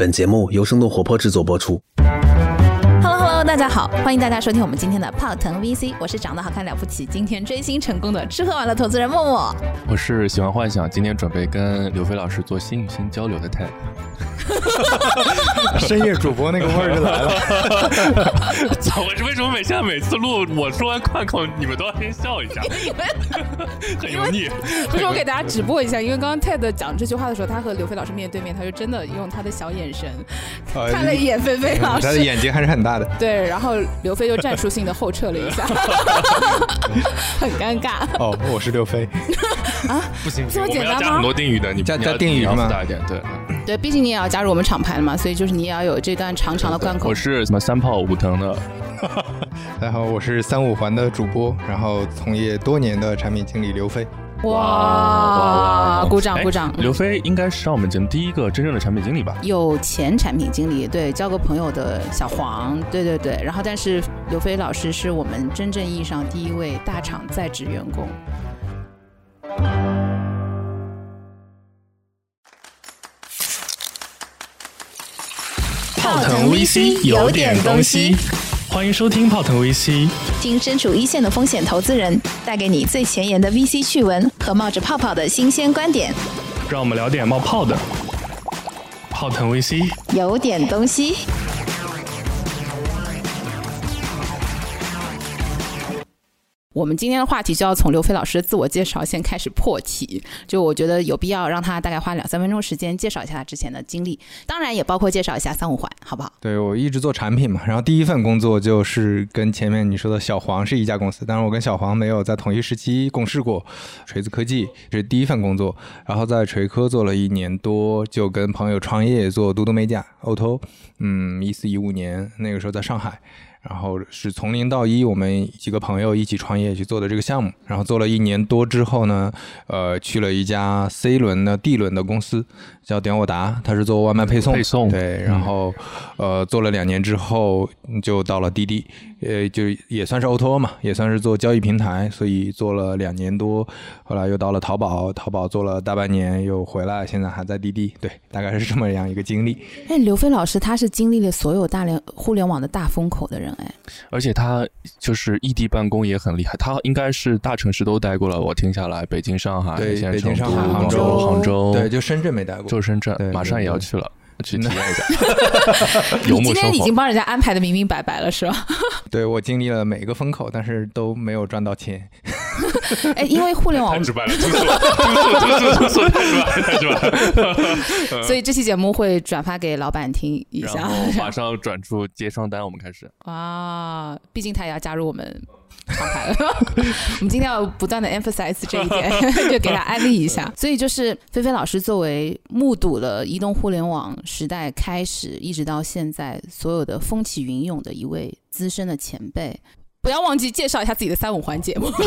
本节目由生动活泼制作播出。Hello Hello，大家好，欢迎大家收听我们今天的泡腾 VC，我是长得好看了不起，今天追星成功的吃喝玩乐投资人默默。我是喜欢幻想，今天准备跟刘飞老师做心与心交流的 Ted。深夜主播那个味儿就来了。操！我是为什么每现在每次录我说完贯口，你们都要先笑一下？很油腻。不是我给大家直播一下，因为刚刚 TED 讲这句话的时候，他和刘飞老师面对面，他就真的用他的小眼神呃看了一眼菲菲老师他的，眼睛还是很大的。对，然后刘飞就战术性的后撤了一下，很尴尬。哦，我是刘飞。不行，这么我们简单吗要加很多定语的，你加加定语是吗复杂一点，对。对，毕竟你也要加入我们厂牌了嘛，所以就是你也要有这段长长的贯口我。是什么三炮五腾的，大家好，我是三五环的主播，然后从业多年的产品经理刘飞。哇，鼓掌哎鼓掌！刘飞应该是上我们节目第一个真正的产品经理吧？有前产品经理，对，交个朋友的小黄，对对对。然后，但是刘飞老师是我们真正意义上第一位大厂在职员工。泡腾 VC 有点东西，欢迎收听泡腾 VC。听身处一线的风险投资人带给你最前沿的 VC 趣闻和冒着泡泡的新鲜观点，让我们聊点冒泡的。泡腾 VC，有点东西。我们今天的话题就要从刘飞老师的自我介绍先开始破题，就我觉得有必要让他大概花两三分钟时间介绍一下他之前的经历，当然也包括介绍一下三五环，好不好？对我一直做产品嘛，然后第一份工作就是跟前面你说的小黄是一家公司，但是我跟小黄没有在同一时期共事过。锤子科技这是第一份工作，然后在锤科做了一年多，就跟朋友创业做嘟嘟美甲，Oto，嗯，一四一五年那个时候在上海。然后是从零到一，我们几个朋友一起创业去做的这个项目。然后做了一年多之后呢，呃，去了一家 C 轮的 D 轮的公司，叫点我达，它是做外卖配送。配送对，然后、呃做了两年之后就到了滴滴，呃，就也算是 O to 嘛，也算是做交易平台，所以做了两年多。后来又到了淘宝，淘宝做了大半年，又回来，现在还在滴滴。对，大概是这么样一个经历。哎，刘飞老师他是经历了所有大联互联网的大风口的人，哎，而且他就是异地办公也很厉害，他应该是大城市都待过了。我听下来，北京、上海，对现在北京上海杭州、杭州，对，就深圳没待过。就深圳，马上也要去了。去体验一下 游你牧生活今天已经。帮人家安排的明明白白了，是吧？对我经历了每一个风口，但是都没有赚到钱。哎，因为互联网太，直白了，听说，听说，听说，听说，太直白，太直白了。所以这期节目会转发给老板听一下然后。马上转出接双单，我们开始。啊，毕竟他也要加入我们厂牌了。我们今天要不断的 emphasize 这一点，就给他安利一下。所以就是菲菲老师作为目睹了移动互联网时代开始一直到现在所有的风起云涌的一位资深的前辈。不要忘记介绍一下自己的三五环节目。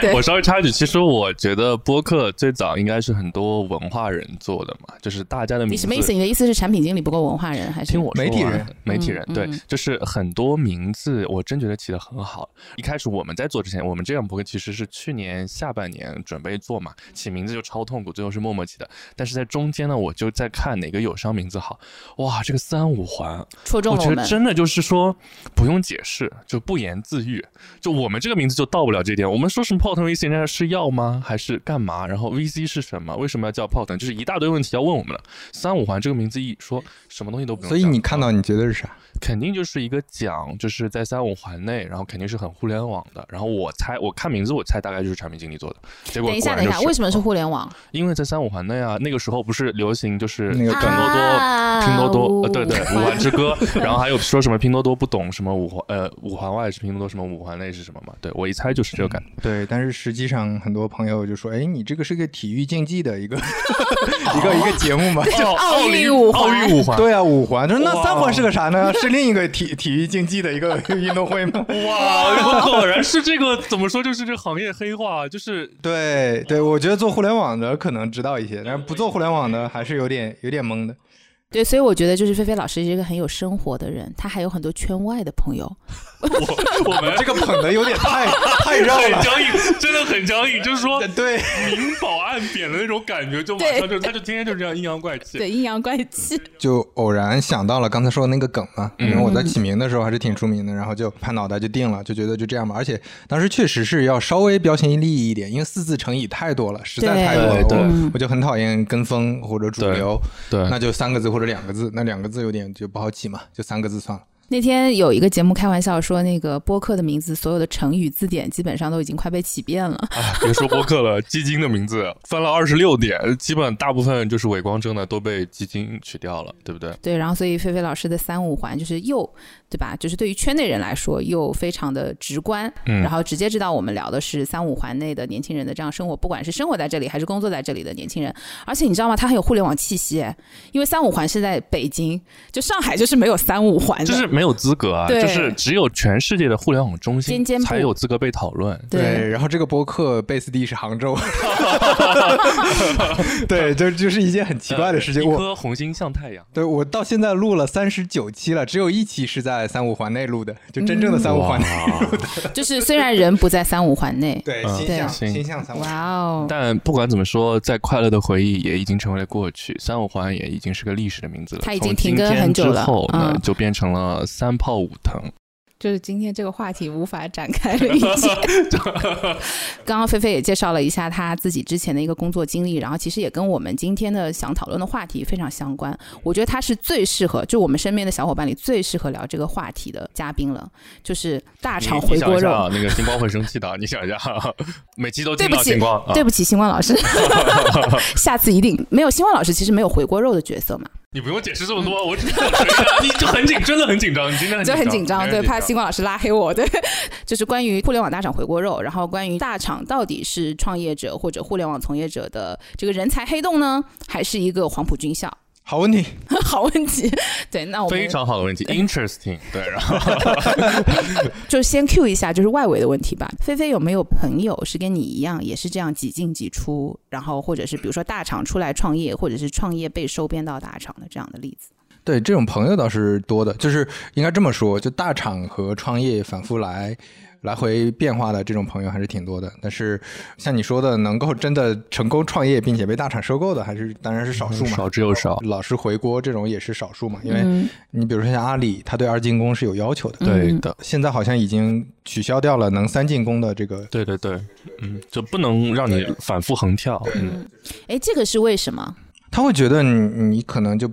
对哎，我稍微插一句，其实我觉得播客最早应该是很多文化人做的嘛，就是大家的名字。你什么意思？你的意思是产品经理不够文化人，还是听我说媒体人，媒体人，对就是很多名字，我真觉得起的很好。一开始我们在做之前，我们这样播客其实是去年下半年准备做嘛，起名字就超痛苦，最后是默默起的。但是在中间呢，我就在看哪个友商名字好，哇，这个三五环，我觉得戳中了我们？真的就是说不用解释，就不言自喻。就我们这个名字就到不了这点。我们说什么泡腾 VC，人家是药吗？还是干嘛？然后 VC 是什么？为什么要叫泡腾？就是一大堆问题要问我们了。三五环这个名字一说，什么东西都不用所以你看到你觉得是啥？肯定就是一个奖，就是在三五环内，然后肯定是很互联网的。然后我猜，我看名字，我猜大概就是产品经理做的。结果等一下，等一下，为什么是互联网？因为在三五环内啊，那个时候不是流行就是那个拼多多、啊拼多多，呃，对对，五环之歌，然后还有说什么拼多多不懂什么五环，呃，五环外是拼多多什么，五环内是什么嘛？对我一猜就是这个感觉。对，但是实际上很多朋友就说：“哎，你这个是个体育竞技的一个 一个一个节目嘛。”哦奥运五环奥运五环，对啊，五环，他说那三环是个啥呢？是另一个体体育竞技的一个 运动会吗？哇，果然是这个怎么说，就是这个行业黑化，就是对对，我觉得做互联网的可能知道一些，但是不做互联网的还是有点有点懵的。对，所以我觉得就是菲菲老师是一个很有生活的人，他还有很多圈外的朋友。我我们 这个捧的有点太 太绕了。很僵硬，真的很僵硬，就是说对，明褒暗贬的那种感觉，就马上就他就天天就这样阴阳怪气。对，阴阳怪气。就偶然想到了刚才说的那个梗嘛，嗯因为我在起名的时候还是挺出名的，然后就拍脑袋就定了，就觉得就这样吧。而且当时确实是要稍微标新立异一点，因为四字成语太多了，实在太多了，对对我我就很讨厌跟风或者主对流，对那就三个字或者两个字，那两个字有点就不好起嘛，就三个字算了。那天有一个节目开玩笑说，那个播客的名字，所有的成语字典基本上都已经快被起遍了。哎，别说播客了，基金的名字翻了二十六点，基本大部分就是伪光正的都被基金取掉了，对不对？对，然后所以菲菲老师的三五环就是又对吧？就是对于圈内人来说又非常的直观，嗯然后直接知道我们聊的是三五环内的年轻人的这样生活，不管是生活在这里还是工作在这里的年轻人。而且你知道吗？它很有互联网气息，哎因为三五环是在北京，就上海就是没有三五环，就是没有资格啊，就是只有全世界的互联网中心才有资格被讨论。对然后这个播客 base 地是杭州，对，就就是一件很奇怪的事情。一我颗红星像太阳。对我到现在录了三十九期了，只有一期是在三五环内录的，就真正的三五环内。就是虽然人不在三五环内，对，嗯心向对心向三五环。哇哦，但不管怎么说，在快乐的回忆也已经成为了过去，三五环也已经是个历史的名字了。它已经停更很久了之后呢，嗯就变成了三炮五腾。就是今天这个话题无法展开了，已经。刚刚菲菲也介绍了一下她自己之前的一个工作经历，然后其实也跟我们今天的想讨论的话题非常相关。我觉得她是最适合，就我们身边的小伙伴里最适合聊这个话题的嘉宾了，就是大厂回锅肉。那个星光会生气的，你想一下，每期都听对不起到星光。啊对不起，星光老师，下次一定没有。星光老师其实没有回锅肉的角色嘛，你不用解释这么多，我只是 你就很紧，真的很紧张，你今天很就很紧张，对，怕星光老师拉黑我，对，就是关于互联网大厂回锅肉，然后关于大厂到底是创业者或者互联网从业者的这个人才黑洞呢，还是一个黄埔军校？好问题，好问题，对，那我们非常好的问题，interesting。对，然后 就先 Q 一下，就是外围的问题吧。菲菲有没有朋友是跟你一样，也是这样几进几出，然后或者是比如说大厂出来创业，或者是创业被收编到大厂的这样的例子？对这种朋友倒是多的，就是应该这么说，就大厂和创业反复来来回变化的这种朋友还是挺多的。但是像你说的，能够真的成功创业并且被大厂收购的，还是当然是少数嘛。少之又少。老是回锅这种也是少数嘛，因为嗯你比如说像阿里，他对二进宫是有要求的，对的，现在好像已经取消掉了能三进宫的这个。对对对，嗯，就不能让你反复横跳。嗯，哎，这个是为什么？他会觉得你你可能就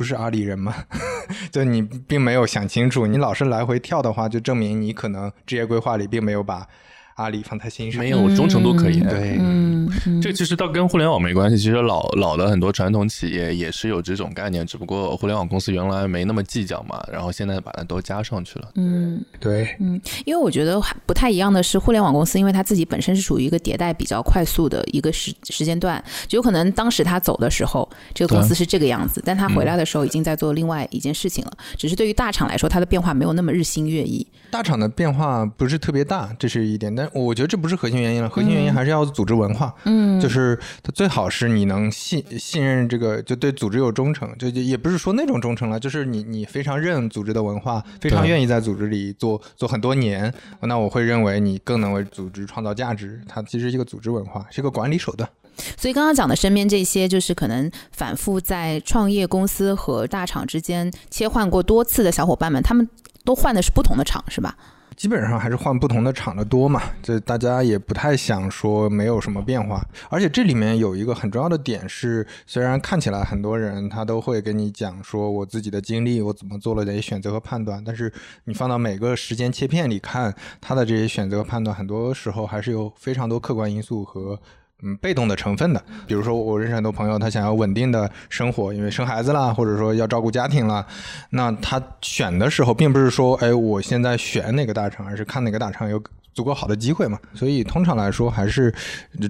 不是阿里人吗，就你并没有想清楚，你老是来回跳的话，就证明你可能职业规划里并没有把阿里放在心上。没有忠诚度可言。对，嗯，嗯这其实倒跟互联网没关系，其实老老的很多传统企业也是有这种概念，只不过互联网公司原来没那么计较嘛，然后现在把它都加上去了。嗯。对，嗯因为我觉得不太一样的是，互联网公司因为它自己本身是处于一个迭代比较快速的一个时时间段，就有可能当时他走的时候，这个公司是这个样子，但他回来的时候已经在做另外一件事情了。只是对于大厂来说，它的变化没有那么日新月异。大厂的变化不是特别大，这是一点，但我觉得这不是核心原因了，核心原因还是要组织文化。嗯，就是它最好是你能信信任这个，就对组织有忠诚，就就也不是说那种忠诚了，就是你你非常认组织的文化，非常愿意在组织里做做很多年，那我会认为你更能为组织创造价值。它其实是一个组织文化，是一个管理手段。所以刚刚讲的身边这些，就是可能反复在创业公司和大厂之间切换过多次的小伙伴们，他们都换的是不同的厂，是吧？基本上还是换不同的厂的多嘛，这大家也不太想说没有什么变化。而且这里面有一个很重要的点是，虽然看起来很多人他都会跟你讲说我自己的经历，我怎么做了这些选择和判断，但是你放到每个时间切片里看，他的这些选择和判断，很多时候还是有非常多客观因素和。嗯，被动的成分的，比如说我认识很多朋友，他想要稳定的生活，因为生孩子啦，或者说要照顾家庭啦，那他选的时候，并不是说，哎，我现在选哪个大厂，而是看哪个大厂有足够好的机会嘛。所以通常来说，还是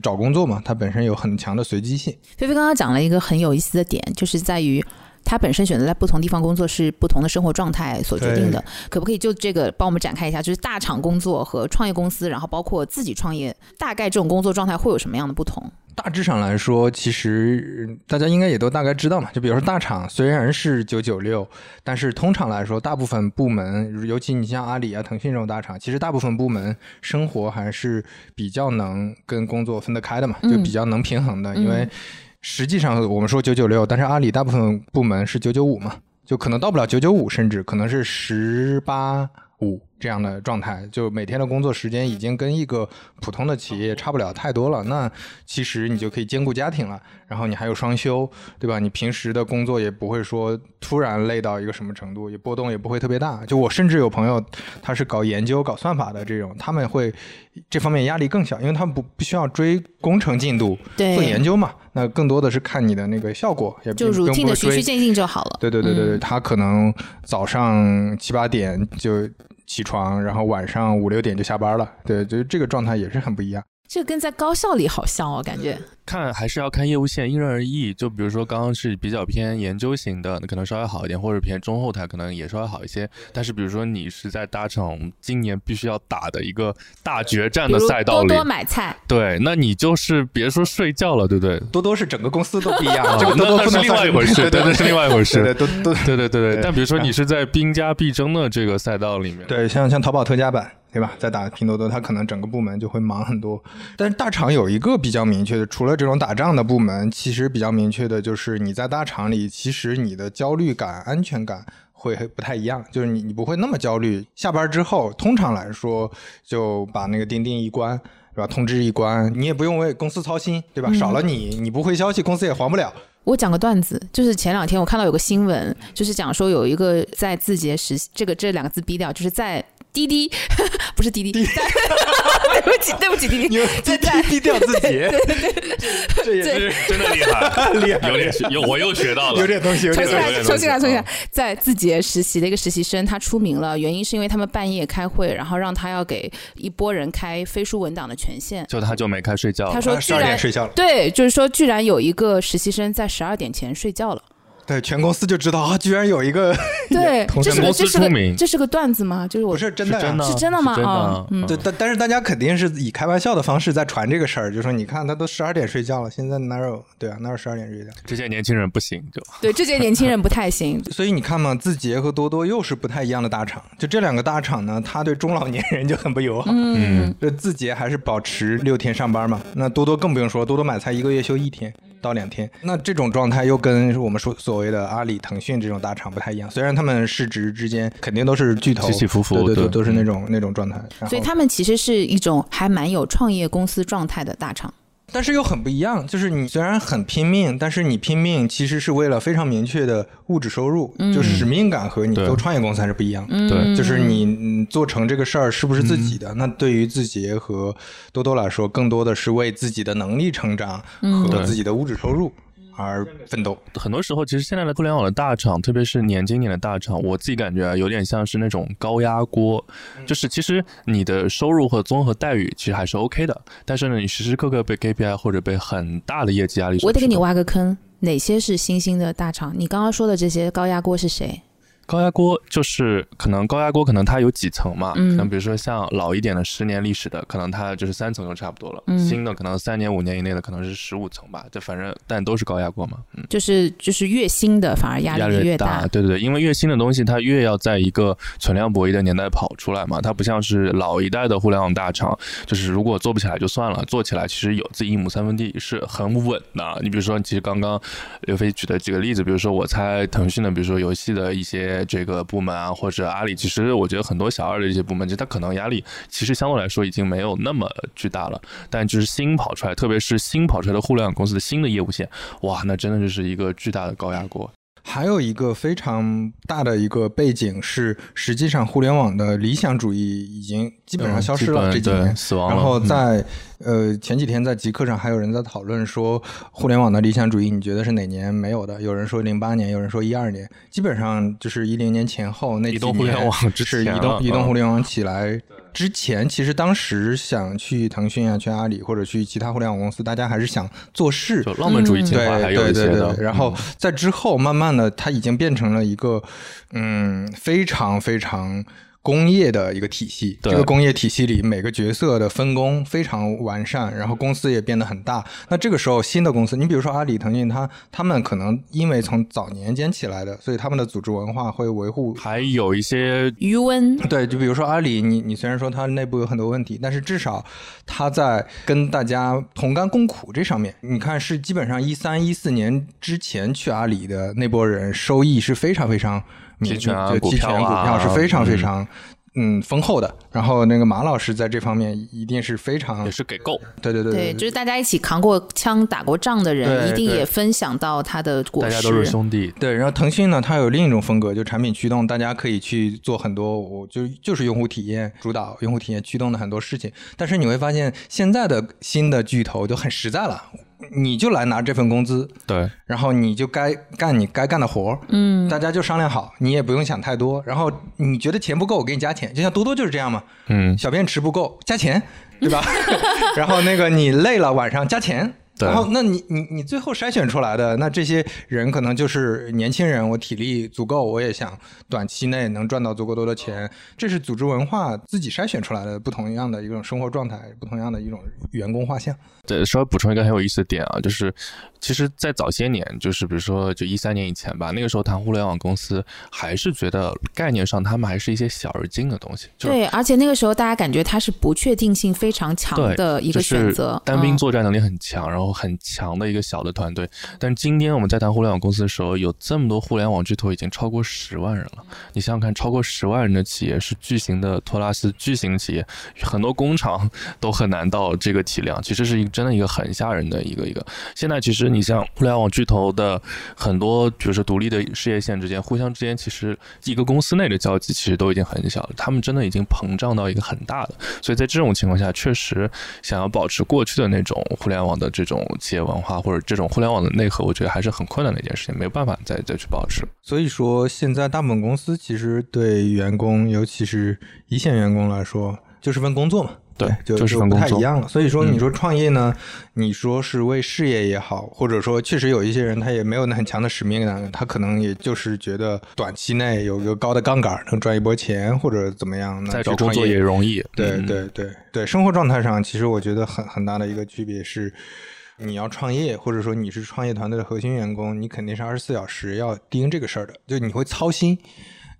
找工作嘛，它本身有很强的随机性。菲菲刚刚讲了一个很有意思的点，就是在于他本身选择在不同地方工作是不同的生活状态所决定的。可不可以就这个帮我们展开一下？就是大厂工作和创业公司，然后包括自己创业，大概这种工作状态会有什么样的不同？大致上来说，其实大家应该也都大概知道嘛。就比如说大厂虽然是九九六，但是通常来说，大部分部门，尤其你像阿里啊、腾讯这种大厂，其实大部分部门生活还是比较能跟工作分得开的嘛，就比较能平衡的。因为实际上我们说九九六，但是阿里大部分部门是九九五嘛，就可能到不了九九五，甚至可能是十八五。这样的状态，就每天的工作时间已经跟一个普通的企业差不了太多了。那其实你就可以兼顾家庭了，然后你还有双休，对吧？你平时的工作也不会说突然累到一个什么程度，也波动也不会特别大。就我甚至有朋友，他是搞研究、搞算法的这种，他们会这方面压力更小，因为他们不不需要追工程进度，做研究嘛。那更多的是看你的那个效果，也就 routine 的循序渐进就好了。对对对对对，他可能早上七八点就。起床，然后晚上五六点就下班了，对，就是这个状态也是很不一样。这跟在高校里好像哦，感觉。看还是要看业务线，因人而异。就比如说刚刚是比较偏研究型的，那可能稍微好一点，或者偏中后台可能也稍微好一些。但是比如说你是在大厂今年必须要打的一个大决战的赛道里，多多买菜，对，那你就是别说睡觉了，对不对？多多是整个公司都不一样，这个多多是另外一回事，对对是另外一回事，对都都对对对对。但比如说你是在兵家必争的这个赛道里面，对，像像淘宝特价版。对吧？在打拼多多，他可能整个部门就会忙很多。但是大厂有一个比较明确的，除了这种打仗的部门，其实比较明确的就是你在大厂里，其实你的焦虑感、安全感会不太一样。就是你你不会那么焦虑。下班之后，通常来说就把那个钉钉一关，是吧？通知一关，你也不用为公司操心，对吧？少了你，你不回消息，公司也还不了。我讲个段子，就是前两天我看到有个新闻，就是讲说有一个在字节实，这个这两个字逼掉，就是在。滴滴不是滴滴，对不起对不起滴滴，在在低调自己，这也是真的厉害，厉害，有点有我又学到了，有点东西，重新来，重新来，重新来，在字节实习的一个实习生，他出名了，原因是因为他们半夜开会，然后让他要给一波人开飞书文档的权限，就他就没开睡觉，他说十二点睡觉了，对，就是说居然有一个实习生在十二点前睡觉了。对，全公司就知道啊，居然有一个对，这是个这是个这是个段子吗？就是我是真的，是真的吗？啊，对，但但是大家肯定是以开玩笑的方式在传这个事儿，就说你看他都十二点睡觉了，现在哪有对啊，哪有十二点睡觉？这些年轻人不行，就对这些年轻人不太行。所以你看嘛，字节和多多又是不太一样的大厂，就这两个大厂呢，他对中老年人就很不友好。嗯，这字节还是保持六天上班嘛，那多多更不用说，多多买菜一个月休一天。到两天，那这种状态又跟我们说所谓的阿里、腾讯这种大厂不太一样。虽然他们市值之间肯定都是巨头，起起伏伏，对对，都是那种那种状态。所以他们其实是一种还蛮有创业公司状态的大厂。但是又很不一样，就是你虽然很拼命，但是你拼命其实是为了非常明确的物质收入，就使命感和你做创业公司还是不一样。对，就是你做成这个事儿是不是自己的？那对于自己和多多来说，更多的是为自己的能力成长和自己的物质收入。而奋斗，很多时候其实现在的互联网的大厂，特别是年轻点的大厂，我自己感觉啊，有点像是那种高压锅，就是其实你的收入和综合待遇其实还是 OK 的，但是呢，你时时刻刻被 KPI 或者被很大的业绩压力。我得给你挖个坑，哪些是新兴的大厂？你刚刚说的这些高压锅是谁？高压锅就是可能高压锅可能它有几层嘛，像比如说像老一点的十年历史的，可能它就是三层就差不多了。嗯新的可能三年五年以内的可能是十五层吧，就反正但都是高压锅嘛。嗯，就是就是越新的反而压力越大。对对对，因为越新的东西它越要在一个存量博弈的年代跑出来嘛，它不像是老一代的互联网大厂，就是如果做不起来就算了，做起来其实有自己一亩三分地是很稳的。你比如说，其实刚刚刘飞举的几个例子，比如说我猜腾讯的，比如说游戏的一些。这个部门啊，或者阿里，其实我觉得很多小二的这些部门，就他可能压力其实相对来说已经没有那么巨大了。但就是新跑出来，特别是新跑出来的互联网公司的新的业务线，哇，那真的就是一个巨大的高压锅。还有一个非常大的一个背景是，实际上互联网的理想主义已经基本上消失了这几年，死亡了。然后在呃前几天在极客上还有人在讨论说，互联网的理想主义你觉得是哪年没有的？有人说零八年，有人说一二年，基本上就是一零年前后那几年，移动互联网是移动移动互联网起来之前其实当时想去腾讯啊、去阿里或者去其他互联网公司，大家还是想做事，就浪漫主义情对怀还有对对一些的。对。然后嗯在之后，慢慢的，它已经变成了一个嗯非常非常。工业的一个体系，对这个工业体系里每个角色的分工非常完善，然后公司也变得很大。那这个时候，新的公司，你比如说阿里、腾讯，它他们可能因为从早年间起来的，所以他们的组织文化会维护还有一些余温，对，就比如说阿里，你你虽然说它内部有很多问题，但是至少它在跟大家同甘共苦这上面，你看是基本上一三一四年之前去阿里的那波人，收益是非常非常明期权啊就期权股票啊股票是非常非嗯常。嗯，丰厚的。然后那个马老师在这方面一定是非常也，是给够，对对对对，就是大家一起扛过枪、打过仗的人，一定也分享到他的果实。大家都是兄弟。对，然后腾讯呢，它有另一种风格，就产品驱动，大家可以去做很多，我就就是用户体验主导、用户体验驱动的很多事情。但是你会发现，现在的新的巨头就很实在了，你就来拿这份工资，对，然后你就该干你该干的活儿，嗯，大家就商量好，你也不用想太多。然后你觉得钱不够，我给你加钱，就像多多就是这样嘛，嗯，小便池不够加钱，对吧？然后那个你累了晚上加钱。对。然后，那你你你最后筛选出来的那这些人，可能就是年轻人，我体力足够，我也想短期内能赚到足够多的钱，这是组织文化自己筛选出来的不同样的一种生活状态，不同样的一种员工画像。对，稍微补充一个很有意思的点啊，就是其实，在早些年，就是比如说就一三年以前吧，那个时候谈互联网公司，还是觉得概念上他们还是一些小而精的东西，就是对，而且那个时候大家感觉它是不确定性非常强的一个选择，就是单兵嗯。作战能力很强，然后很强的一个小的团队。但今天我们在谈互联网公司的时候，有这么多互联网巨头，已经超过十万人了。你想想看，超过十万人的企业是巨型的托拉斯巨型企业，很多工厂都很难到这个体量，其实是一个真的一个很吓人的一个一个。现在其实你像互联网巨头的很多，比如说独立的事业线之间，互相之间其实一个公司内的交集其实都已经很小了，他们真的已经膨胀到一个很大的。所以在这种情况下，确实想要保持过去的那种互联网的这种企业文化或者这种互联网的内核，我觉得还是很困难的一件事情，没有办法再再去保持。所以说，现在大部分公司其实对员工，尤其是一线员工来说，就是份工作嘛。对就就是份不工作太一样了。所以说，嗯你说创业呢，你说是为事业也好，或者说确实有一些人他也没有那很强的使命感，他可能也就是觉得短期内有一个高的杠杆能赚一波钱，或者怎么样，那再找工作也容易。对嗯对对对，生活状态上，其实我觉得很很大的一个区别是，你要创业，或者说你是创业团队的核心员工，你肯定是二十四小时要盯这个事儿的，就你会操心，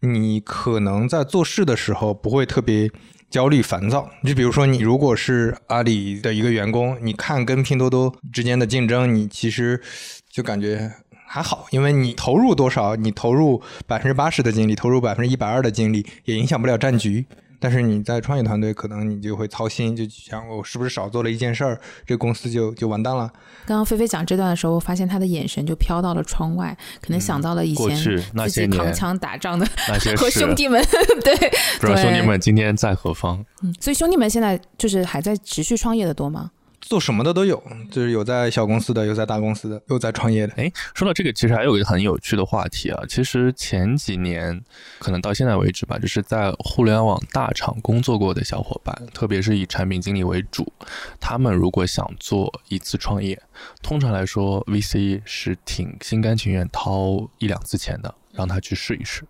你可能在做事的时候不会特别。焦虑烦躁，就比如说你如果是阿里的一个员工，你看跟拼多多之间的竞争，你其实就感觉还好，因为你投入多少，你投入百分之八十的精力，投入百分之一百二的精力，也影响不了战局。但是你在创业团队，可能你就会操心，就想我是不是少做了一件事儿，这公司就就完蛋了。刚刚菲菲讲这段的时候，我发现他的眼神就飘到了窗外，可能想到了以前自己些扛枪打仗的那些和兄弟们，对，不知道兄弟们今天在何方？嗯所以兄弟们现在就是还在持续创业的多吗？做什么的都有，就是有在小公司的，有在大公司的，有在创业的。哎，说到这个，其实还有一个很有趣的话题啊。其实前几年，可能到现在为止吧，就是在互联网大厂工作过的小伙伴，特别是以产品经理为主，他们如果想做一次创业，通常来说，VC 是挺心甘情愿掏一两次钱的。让他去试一试。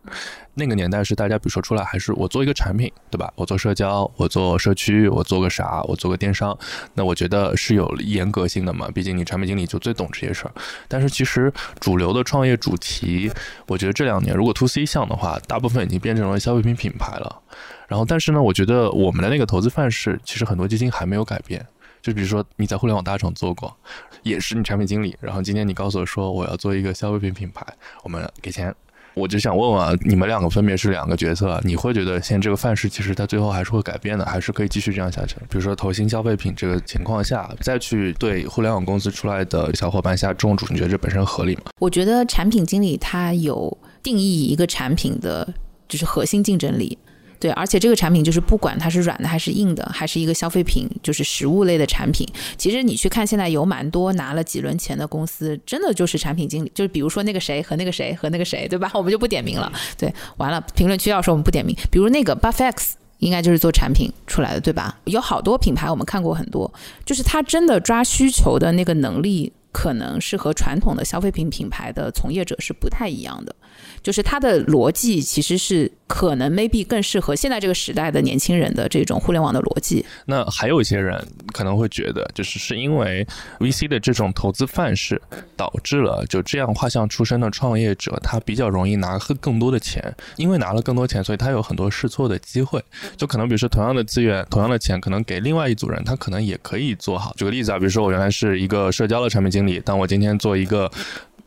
那个年代是大家，比如说出来还是我做一个产品，对吧？我做社交，我做社区，我做个啥？我做个电商。那我觉得是有严格性的嘛，毕竟你产品经理就最懂这些事儿。但是其实主流的创业主题，我觉得这两年如果 to C 项的话，大部分已经变成了消费品品牌了。然后，但是呢，我觉得我们的那个投资范式，其实很多基金还没有改变。就比如说你在互联网大厂做过，也是你产品经理，然后今天你告诉我说我要做一个消费品品牌，我们给钱。我就想问问啊，你们两个分别是两个角色，你会觉得现在这个范式其实它最后还是会改变的，还是可以继续这样下去？比如说投新消费品这个情况下，再去对互联网公司出来的小伙伴下重注，你觉得这本身合理吗？我觉得产品经理他有定义一个产品的就是核心竞争力。对，而且这个产品就是不管它是软的还是硬的，还是一个消费品，就是实物类的产品。其实你去看，现在有蛮多拿了几轮钱的公司，真的就是产品经理，就是比如说那个谁和那个谁和那个谁，对吧？我们就不点名了。对，完了，评论区要说我们不点名，比如那个 Buffex。应该就是做产品出来的，对吧？有好多品牌我们看过很多，就是他真的抓需求的那个能力，可能是和传统的消费品品牌的从业者是不太一样的。就是它的逻辑其实是可能 maybe 更适合现在这个时代的年轻人的这种互联网的逻辑。那还有一些人可能会觉得，就是是因为 VC 的这种投资范式，导致了就这样画像出身的创业者，他比较容易拿更多的钱，因为拿了更多钱，所以他有很多试错的机会。就可能比如说同样的资源、同样的钱，可能给另外一组人，他可能也可以做好。举个例子啊，比如说我原来是一个社交的产品经理，但我今天做一个。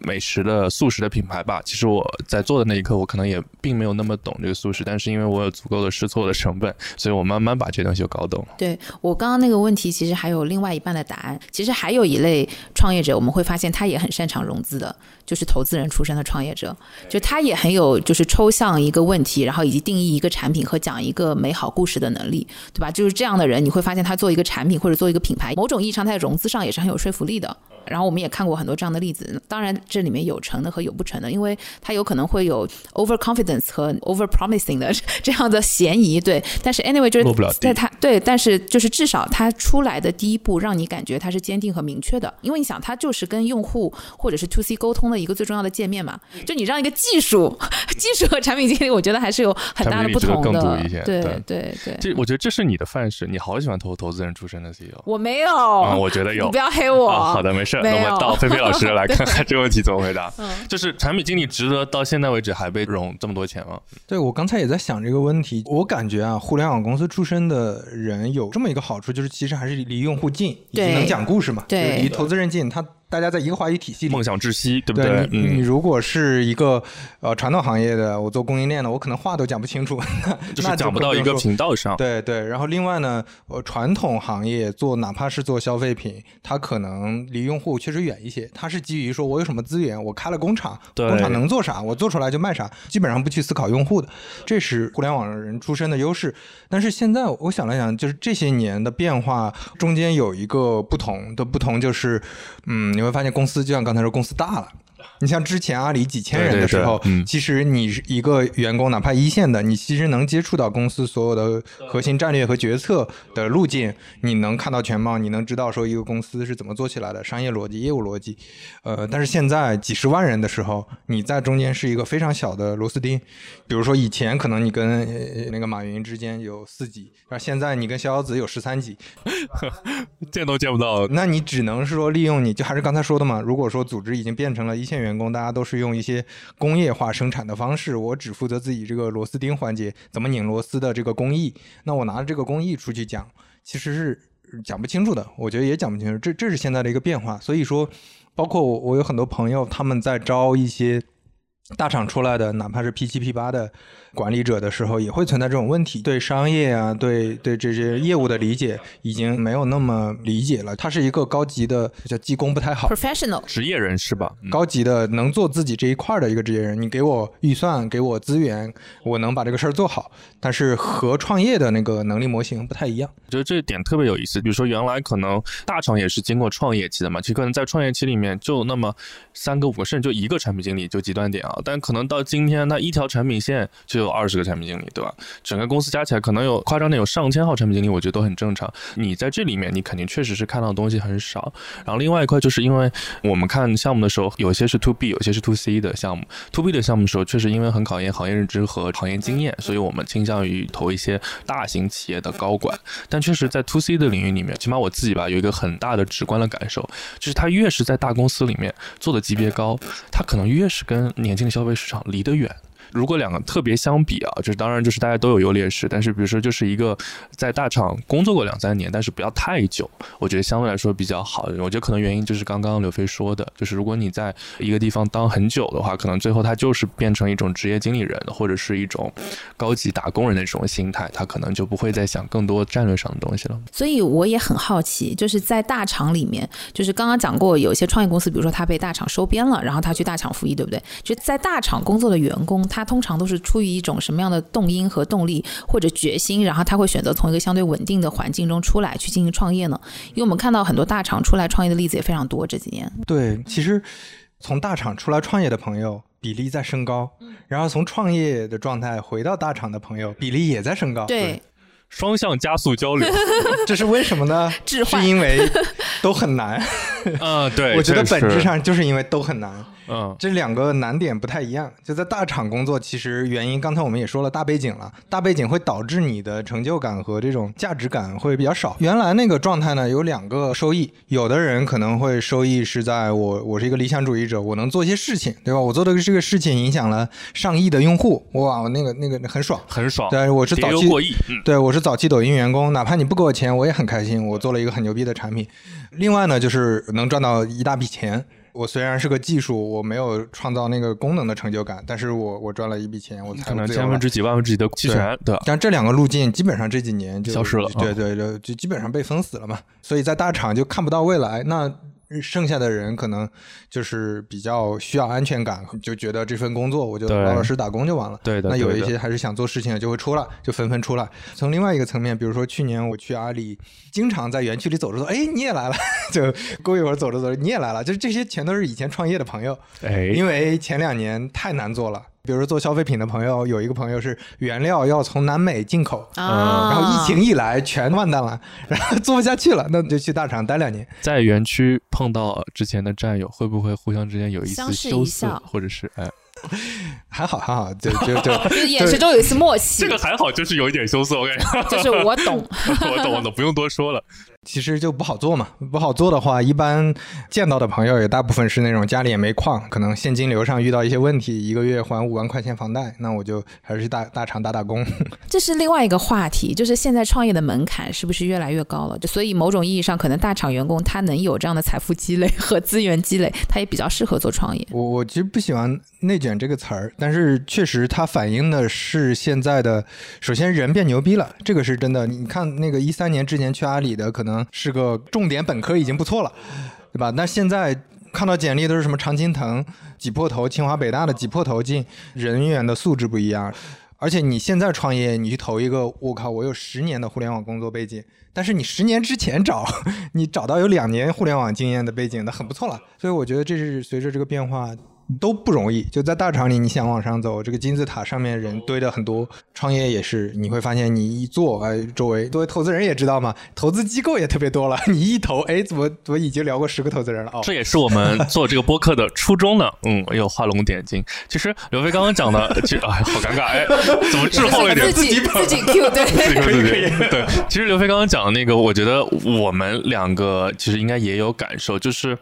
美食的素食的品牌吧，其实我在做的那一刻，我可能也并没有那么懂这个素食，但是因为我有足够的试错的成本，所以我慢慢把这东西就搞懂。对我刚刚那个问题，其实还有另外一半的答案。其实还有一类创业者，我们会发现他也很擅长融资的，就是投资人出身的创业者，就他也很有就是抽象一个问题，然后以及定义一个产品和讲一个美好故事的能力，对吧？就是这样的人，你会发现他做一个产品或者做一个品牌，某种意义上他在融资上也是很有说服力的。然后我们也看过很多这样的例子，当然这里面有成的和有不成的，因为它有可能会有 over confidence 和 over promising 的 这样的嫌疑，对。但是 anyway 就是在它对，但是就是至少它出来的第一步让你感觉它是坚定和明确的，因为你想它就是跟用户或者是 to C 沟通的一个最重要的界面嘛，就你让一个技术 技术和产品经理，我觉得还是有很大的不同的，对对。对。这我觉得这是你的范式，你好喜欢投投资人出身的 CEO，我没有，我觉得有，你不要黑我，好的没事。那么到菲菲老师来看看这个问题怎么回答。嗯就是产品经理值得到现在为止还被融这么多钱吗？对我刚才也在想这个问题。我感觉啊，互联网公司出身的人有这么一个好处，就是其实还是离用户近，以及能讲故事嘛。对，离投资人近，他。大家在一个话语体系里，梦想窒息，对不对？你你如果是一个呃传统行业的，我做供应链的，我可能话都讲不清楚，就是讲不到一个频道上。对对。然后另外呢，呃，传统行业做哪怕是做消费品，它可能离用户确实远一些。它是基于说我有什么资源，我开了工厂，工厂能做啥，我做出来就卖啥，基本上不去思考用户的，这是互联网人出身的优势。但是现在我想了想，就是这些年的变化中间有一个不同的不同，就是嗯。有没有发现，公司就像刚才说，公司大了。你像之前阿里几千人的时候，其实你是一个员工，哪怕一线的，你其实能接触到公司所有的核心战略和决策的路径，你能看到全貌，你能知道说一个公司是怎么做起来的，商业逻辑、业务逻辑。呃，但是现在几十万人的时候，你在中间是一个非常小的螺丝钉。比如说以前可能你跟那个马云之间有四级，而现在你跟逍遥子有十三级，见都见不到。那你只能是说利用你就还是刚才说的嘛？如果说组织已经变成了一线。员员工大家都是用一些工业化生产的方式，我只负责自己这个螺丝钉环节，怎么拧螺丝的这个工艺。那我拿着这个工艺出去讲，其实是讲不清楚的。我觉得也讲不清楚，这这是现在的一个变化。所以说，包括我，我有很多朋友，他们在招一些大厂出来的，哪怕是 P 七 P 八的。管理者的时候也会存在这种问题，对商业啊，对对这些业务的理解已经没有那么理解了。他是一个高级的叫技工不太好，professional 职业人士吧，高级的能做自己这一块的一个职业人。你给我预算，给我资源，我能把这个事儿做好。但是和创业的那个能力模型不太一样。我觉得这一点特别有意思。比如说原来可能大厂也是经过创业期的嘛，其实可能在创业期里面就那么三个五个，甚至就一个产品经理就极端点啊。但可能到今天，那一条产品线就。有二十个产品经理，对吧？整个公司加起来可能有夸张点有上千号产品经理，我觉得都很正常。你在这里面，你肯定确实是看到的东西很少。然后另外一块就是因为我们看项目的时候，有些是 to B，有些是 to C 的项目。to B 的项目的时候，确实因为很考验行业认知和行业经验，所以我们倾向于投一些大型企业的高管。但确实在 to C 的领域里面，起码我自己吧，有一个很大的直观的感受，就是他越是在大公司里面做的级别高，他可能越是跟年轻的消费市场离得远。如果两个特别相比啊，就是当然就是大家都有优劣势，但是比如说就是一个在大厂工作过两三年，但是不要太久，我觉得相对来说比较好。我觉得可能原因就是刚刚刘飞说的，就是如果你在一个地方当很久的话，可能最后他就是变成一种职业经理人或者是一种高级打工人的这种心态，他可能就不会再想更多战略上的东西了。所以我也很好奇，就是在大厂里面，就是刚刚讲过有一些创业公司，比如说他被大厂收编了，然后他去大厂服役，对不对？就在大厂工作的员工，他通常都是出于一种什么样的动因和动力或者决心，然后他会选择从一个相对稳定的环境中出来去进行创业呢？因为我们看到很多大厂出来创业的例子也非常多这几年。对，其实从大厂出来创业的朋友比例在升高，然后从创业的状态回到大厂的朋友比例也在升高。对。双向加速交流。这是为什么呢？是因为都很难。嗯，对，我觉得本质，上就是因为都很难。嗯，这两个难点不太一样。就在大厂工作，其实原因刚才我们也说了，大背景了，大背景会导致你的成就感和这种价值感会比较少。原来那个状态呢，有两个收益，有的人可能会收益是在我我是一个理想主义者，我能做一些事情，对吧？我做的这个事情影响了上亿的用户，哇，我那个那个很爽。很爽。对，我是早期过亿，嗯，对，我是早期抖音员工，哪怕你不给我钱，我也很开心。我做了一个很牛逼的产品。另外呢，就是能赚到一大笔钱。我虽然是个技术，我没有创造那个功能的成就感，但是我我赚了一笔钱，我才可能千分之几、万分之几的期权，对吧？但这两个路径基本上这几年就消失了对对对，就基本上被封死了嘛。所以在大厂就看不到未来，那剩下的人可能就是比较需要安全感，就觉得这份工作我就对老老实实打工就完了。对的那有一些还是想做事情的就会出来，就纷纷出来。从另外一个层面，比如说去年我去阿里，经常在园区里走着走，哎，你也来了，就过一会儿走着走着你也来了，就是这些全都是以前创业的朋友。哎，因为前两年太难做了。比如说做消费品的朋友，有一个朋友是原料要从南美进口，啊，然后疫情一来全完蛋了，然后做不下去了，那你就去大厂待两年。在园区碰到之前的战友，会不会互相之间有一丝羞涩，或者是哎，还好还好，就就就就是眼神中有一丝默契这，个还好，就是有一点羞涩，我感觉。就是我懂。我懂，我懂，不用多说了。其实就不好做嘛。不好做的话，一般见到的朋友也大部分是那种家里也没矿，可能现金流上遇到一些问题，一个月还五万块钱房贷，那我就还是去大大厂打打工。这是另外一个话题，就是现在创业的门槛是不是越来越高了？就所以某种意义上，可能大厂员工他能有这样的财富积累和资源积累，他也比较适合做创业。我我其实不喜欢“内卷”这个词儿，但是确实它反映的是现在的，首先人变牛逼了，这个是真的。你看那个一三年之前去阿里的，可能是个重点本科已经不错了，对吧？那现在看到简历都是什么常青藤挤破头，清华北大的挤破头进，人员的素质不一样。而且你现在创业，你去投一个，我靠，我有十年的互联网工作背景，但是你十年之前找，你找到有两年互联网经验的背景，那很不错了。所以我觉得这是随着这个变化都不容易。就在大厂里，你想往上走，这个金字塔上面人堆的很多，创业也是，你会发现你一做，哎，周围作为投资人也知道嘛，投资机构也特别多了，你一投，哎，怎么怎么已经聊过十个投资人了？哦，这也是我们做这个播客的初衷呢。嗯，又画龙点睛。其实刘飞刚刚讲的，其实哎，好尴尬，哎，怎么滞后了一点？自己自己 Q 对。自己说自己对，其实刘飞刚刚讲的那个，我觉得我们两个其实应该也有感受，就是。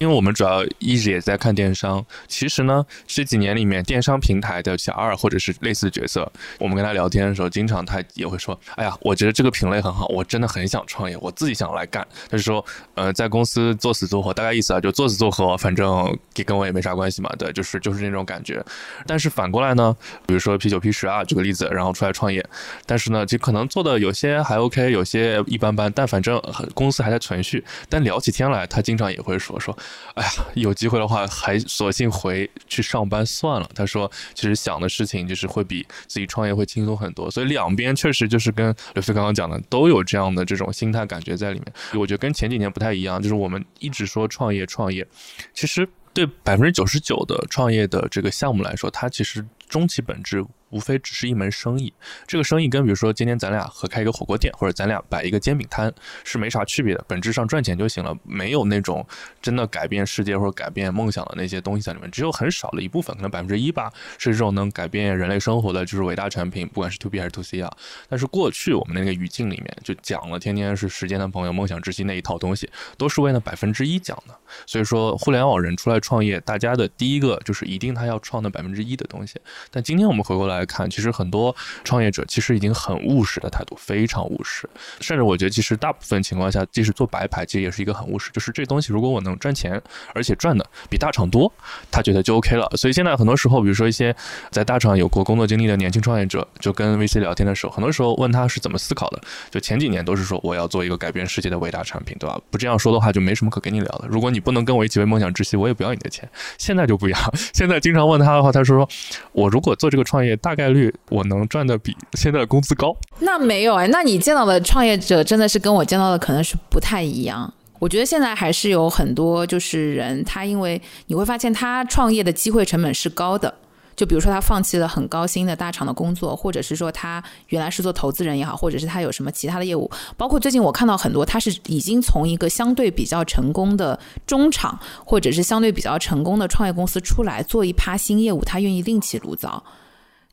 因为我们主要一直也在看电商，其实呢这几年里面电商平台的小二或者是类似的角色，我们跟他聊天的时候，经常他也会说：“哎呀，我觉得这个品类很好，我真的很想创业，我自己想来干。”他就说：“呃，在公司做死做活，大概意思啊，就做死做活，反正也跟我也没啥关系嘛，对，就是就是那种感觉。但是反过来呢，比如说 P 九 P 十啊，举个例子，然后出来创业，但是呢，就可能做的有些还 OK，有些一般般，但反正公司还在存续。但聊起天来，他经常也会说说。哎呀，有机会的话，还索性回去上班算了。他说，其实想的事情就是会比自己创业会轻松很多。所以两边确实就是跟刘飞刚刚讲的，都有这样的这种心态感觉在里面。我觉得跟前几年不太一样，就是我们一直说创业创业，其实对百分之九十九的创业的这个项目来说，它其实终其本质。无非只是一门生意，这个生意跟比如说今天咱俩合开一个火锅店，或者咱俩摆一个煎饼摊是没啥区别的，本质上赚钱就行了，没有那种真的改变世界或者改变梦想的那些东西在里面，只有很少的一部分，可能百分之一吧，是这种能改变人类生活的，就是伟大产品，不管是 to B 还是 to C 啊。但是过去我们那个语境里面就讲了，天天是时间的朋友、梦想之星那一套东西，都是为了百分之一讲的。所以说，互联网人出来创业，大家的第一个就是一定他要创那百分之一的东西。但今天我们回过来看，其实很多创业者其实已经很务实的态度，非常务实。甚至我觉得，其实大部分情况下，即使做白牌，其实也是一个很务实，就是这东西如果我能赚钱，而且赚的比大厂多，他觉得就 OK 了。所以现在很多时候，比如说一些在大厂有过工作经历的年轻创业者，就跟 VC 聊天的时候，很多时候问他是怎么思考的，就前几年都是说我要做一个改变世界的伟大产品，对吧？不这样说的话，就没什么可跟你聊的。如果你不能跟我一起为梦想窒息，我也不要你的钱。现在就不一样，现在经常问他的话，他说我如果做这个创业，大概率我能赚的比现在的工资高。那没有哎，那你见到的创业者真的是跟我见到的可能是不太一样。我觉得现在还是有很多就是人，他因为你会发现他创业的机会成本是高的。就比如说他放弃了很高薪的大厂的工作，或者是说他原来是做投资人也好，或者是他有什么其他的业务，包括最近我看到很多他是已经从一个相对比较成功的中厂，或者是相对比较成功的创业公司出来做一趴新业务，他愿意另起炉灶，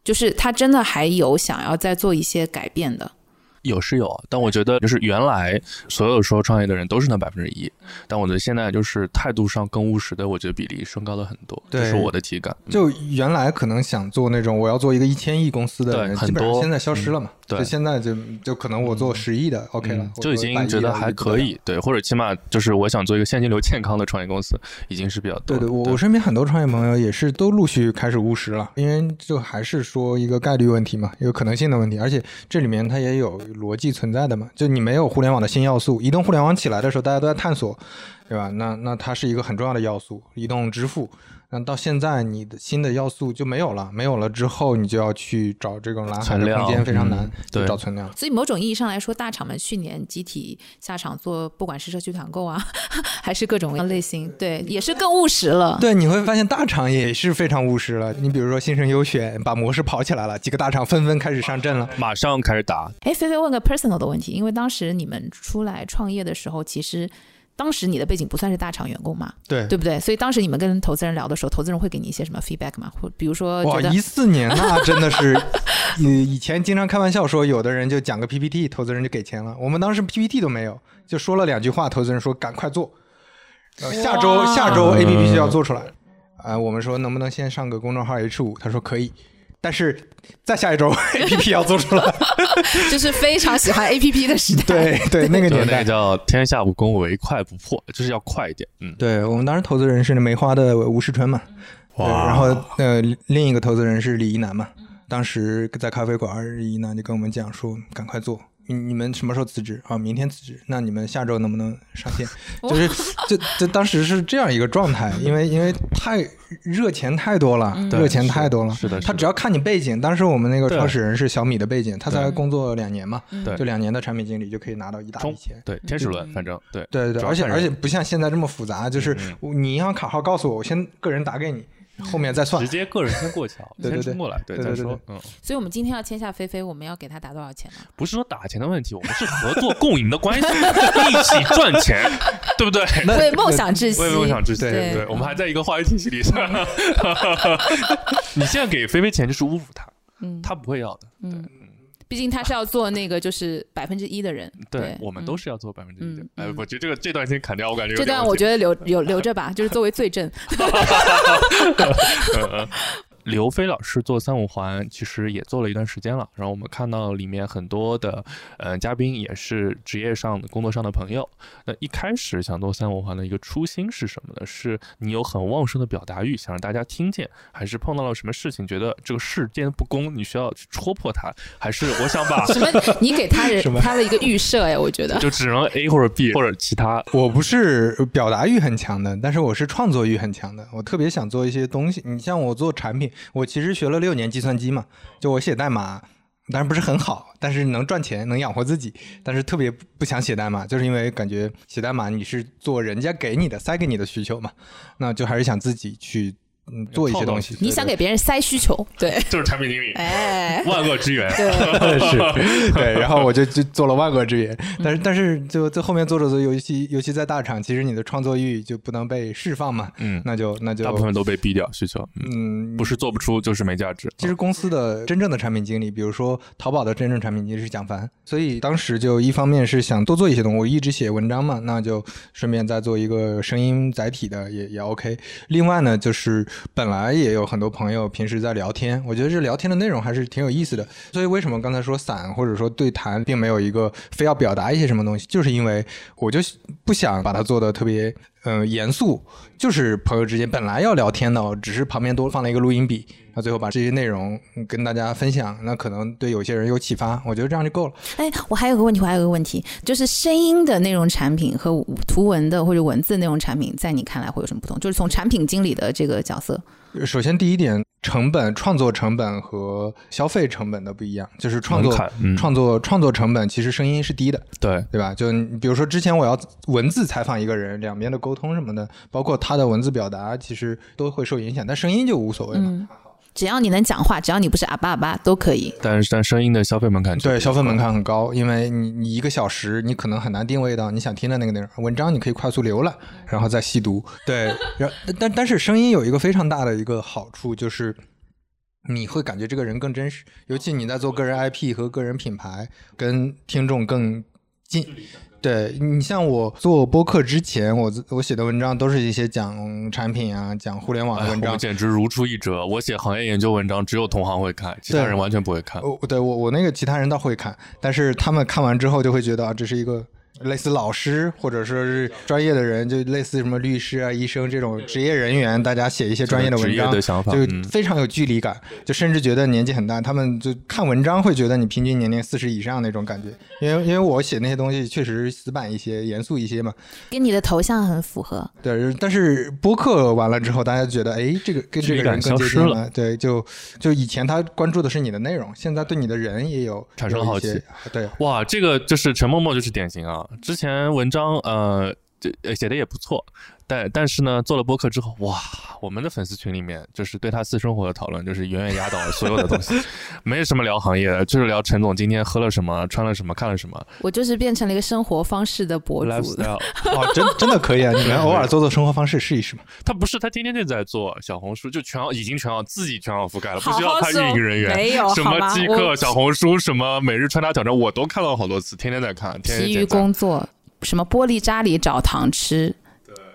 就是他真的还有想要再做一些改变的。有是有，但我觉得就是原来所有说创业的人都是那百分之一，但我觉得现在就是态度上更务实的，我觉得比例升高了很多，这是我的体感。嗯就原来可能想做那种我要做一个一千亿公司的人，对很多基本上现在消失了嘛。对就现在就就可能我做十亿的 OK 了嗯，就已我做100亿经觉得还可以，对，或者起码就是我想做一个现金流健康的创业公司，已经是比较多的。对对，我我身边很多创业朋友也是都陆续开始务实了，因为就还是说一个概率问题嘛，一个可能性的问题，而且这里面它也有逻辑存在的嘛。就你没有互联网的新要素，移动互联网起来的时候，大家都在探索，对吧？那那它是一个很重要的要素，移动支付。那到现在你的新的要素就没有了，没有了之后，你就要去找这种蓝海存量的空间非常嗯难，就对找存量。所以某种意义上来说，大厂们去年集体下场做，不管是社区团购啊，还是各种类型，对，也是更务实了。对，你会发现大厂也是非常务实了。你比如说新生优选，把模式跑起来了，几个大厂纷纷开始上阵了。马上开始打，哎，菲菲问个 personal 的问题，因为当时你们出来创业的时候，其实当时你的背景不算是大厂员工嘛，对对不对？所以当时你们跟投资人聊的时候，投资人会给你一些什么 feedback 吗？或比如说哇，一四年那 真的是，以以前经常开玩笑说，有的人就讲个 PPT，投资人就给钱了。我们当时 PPT 都没有，就说了两句话，投资人说赶快做，呃下周下周 APP 就要做出来。啊、我们说能不能先上个公众号 H 五？他说可以，但是再下一周 APP 要做出来。就是非常喜欢 APP 的时代。对对，那个年代。叫天下武功唯快不破，就是要快一点。嗯，对我们当时投资人是那梅花的吴世春嘛，对，然后呃另一个投资人是李一男嘛，当时在咖啡馆，李一男就跟我们讲说，赶快做。你你们什么时候辞职啊？明天辞职，那你们下周能不能上线？就是这这当时是这样一个状态，因为因为太热钱太多了，对热钱太多了。是的，是的他只要看你背景，当时我们那个创始人是小米的背景，他才工作两年嘛，对就两年的产品经理就可以拿到一大笔钱。对天使轮，反正对对对对，而且而且不像现在这么复杂，就是你银行卡号告诉我，我先个人打给你，后面再算直。接个人先过桥，对对对先冲过来，对对对对再说。嗯，所以我们今天要签下菲菲，我们要给她打多少钱呢？不是说打钱的问题，我们是合作共赢的关系，一起赚钱，对不对？为梦想窒息，为梦想窒息，对对对，我们还在一个话语体系里。你现在给菲菲钱就是侮辱她，嗯她不会要的。嗯，毕竟他是要做那个就是百分之一的人。对我们都是。要做百分之一的嗯。哎嗯，我觉得这个这段先砍掉，我感觉这段我觉得留 留留着吧，就是作为罪证。呃刘飞老师做三五环其实也做了一段时间了，然后我们看到里面很多的呃嘉宾也是职业上的、工作上的朋友。那一开始想做三五环的一个初心是什么呢？是你有很旺盛的表达欲，想让大家听见，还是碰到了什么事情觉得这个世间不公，你需要去戳破它？还是我想把什么？你给他人 什么他的一个预设哎，我觉得。就只能 A 或者 B 或者其他？我不是表达欲很强的，但是我是创作欲很强的。我特别想做一些东西。你像我做产品，我其实学了六年计算机嘛，就我写代码，当然不是很好，但是能赚钱，能养活自己。但是特别不想写代码，就是因为感觉写代码你是做人家给你的、塞给你的需求嘛，那就还是想自己去嗯做一些东西。你想给别人塞需求，对，就是产品经理，哎，万恶之源。对，对 是，对，然后我就就做了万恶之源，但是但是就在后面做着做着，尤其尤其在大厂，其实你的创作欲就不能被释放嘛，嗯，那就那就大部分都被逼掉需求，嗯，嗯不是做不出就是没价值。其实公司的真正的产品经理，比如说淘宝的真正产品经理是蒋凡，所以当时就一方面是想多做一些东西，我一直写文章嘛，那就顺便再做一个声音载体的也也 OK。另外呢，就是本来也有很多朋友平时在聊天，我觉得这聊天的内容还是挺有意思的。所以为什么刚才说散或者说对谈，并没有一个非要表达一些什么东西，就是因为我就不想把它做的特别呃严肃，就是朋友之间本来要聊天的，只是旁边多放了一个录音笔，那最后把这些内容嗯跟大家分享，那可能对有些人有启发，我觉得这样就够了。哎，我还有个问题，我还有个问题，就是声音的内容产品和图文的或者文字内容产品，在你看来会有什么不同？就是从产品经理的这个角色，首先第一点，成本、创作成本和消费成本的不一样，就是创作嗯创作创作成本其实声音是低的，对，对吧？就你比如说之前我要文字采访一个人，两边的沟通什么的，包括他的文字表达，其实都会受影响，但声音就无所谓了。嗯，只要你能讲话，只要你不是阿巴阿巴都可以。但是但声音的消费门槛对，消费门槛很高，因为你你一个小时你可能很难定位到你想听的那个内容。文章你可以快速浏览，然后再细读。对，然但但是声音有一个非常大的一个好处就是。你会感觉这个人更真实，尤其你在做个人 IP 和个人品牌，跟听众更近。对你像我做播客之前，我我写的文章都是一些讲产品啊、讲互联网的文章哎我。简直如出一辙。我写行业研究文章，只有同行会看，其他人完全不会看。我对我我那个其他人倒会看，但是他们看完之后就会觉得啊，这是一个类似老师或者说是专业的人，就类似什么律师啊、医生这种职业人员，大家写一些专业的文章，就非常有距离感，就甚至觉得年纪很大。他们就看文章会觉得你平均年龄四十以上那种感觉，因为因为我写那些东西确实死板一些、严肃一些嘛。跟你的头像很符合。对，但是播客完了之后，大家觉得，哎，这个跟这个人更接近了。对，就就以前他关注的是你的内容，现在对你的人也有产生好奇。对，哇，这个就是陈默默就是典型啊！之前文章呃这呃写的也不错，但但是呢，做了播客之后，哇，我们的粉丝群里面就是对他私生活的讨论，就是远远压倒了所有的东西，没什么聊行业的，就是聊陈总今天喝了什么，穿了什么，看了什么我就是变成了一个生活方式的博主。哦，真真的可以啊！你们偶尔做做生活方式试一试嘛。他不是，他天天就在做小红书，就全网已经全网自己全网覆盖了，不需要他运营人员。没有什么即刻、小红书、什么每日穿搭挑战，我都看了好多次，天天在看，天天工作，什么玻璃渣里找糖吃。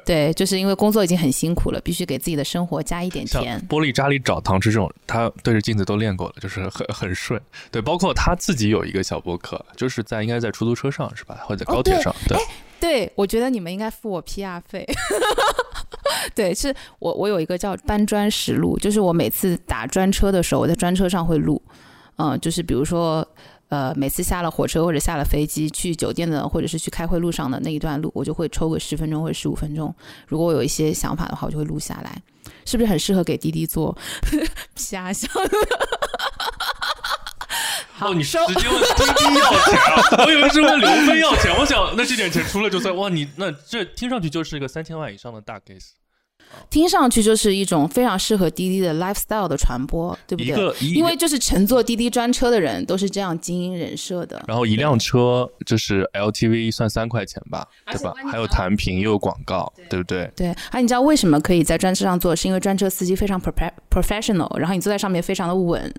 对，就是因为工作已经很辛苦了，必须给自己的生活加一点甜。玻璃渣里找糖吃这种，他对着镜子都练过了，就是很很顺。对，包括他自己有一个小博客，就是在应该在出租车上是吧，或者在高铁上。对，对，我觉得你们应该付我 PR 费。对，是我我有一个叫搬砖实录，就是我每次打专车的时候，我在专车上会录，嗯，就是比如说。呃，每次下了火车或者下了飞机去酒店的，或者是去开会路上的那一段路，我就会抽个十分钟或者十五分钟。如果我有一些想法的话，我就会录下来，是不是很适合给滴滴做瞎想？好哦，你收直接问滴滴要钱啊？我以为是问刘飞要钱。我想那这点钱出了就算哇，你那这听上去就是一个三千万以上的大 case。听上去就是一种非常适合滴滴的 lifestyle 的传播，对不对？一个因为就是乘坐滴滴专车的人都是这样经营人设的。然后一辆车就是 LTV 算三块钱吧，对吧还有弹屏又有广告，对不对？对，啊，你知道为什么可以在专车上坐？是因为专车司机非常 profe- professional，然后你坐在上面非常的稳，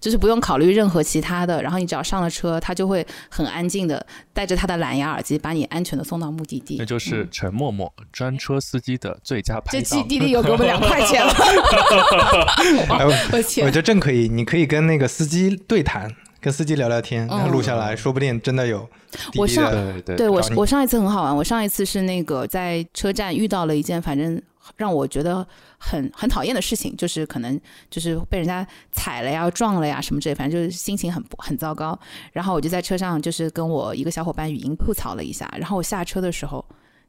就是不用考虑任何其他的，然后你只要上了车，他就会很安静的带着他的蓝牙耳机把你安全的送到目的地。那就是陈默默专车司机的最佳拍这滴滴有给我们两块钱了，哎，我 觉！得正可以，你可以跟那个司机对谈，跟司机聊聊天，然后录下来，说不定真的有滴滴我上。对对对我我上一次很好玩，我上一次是那个在车站遇到了一件反正让我觉得很很讨厌的事情，就是可能就是被人家踩了呀、撞了呀什么之类，反正就是心情很不很糟糕。然后我就在车上就是跟我一个小伙伴语音吐槽了一下，然后我下车的时候，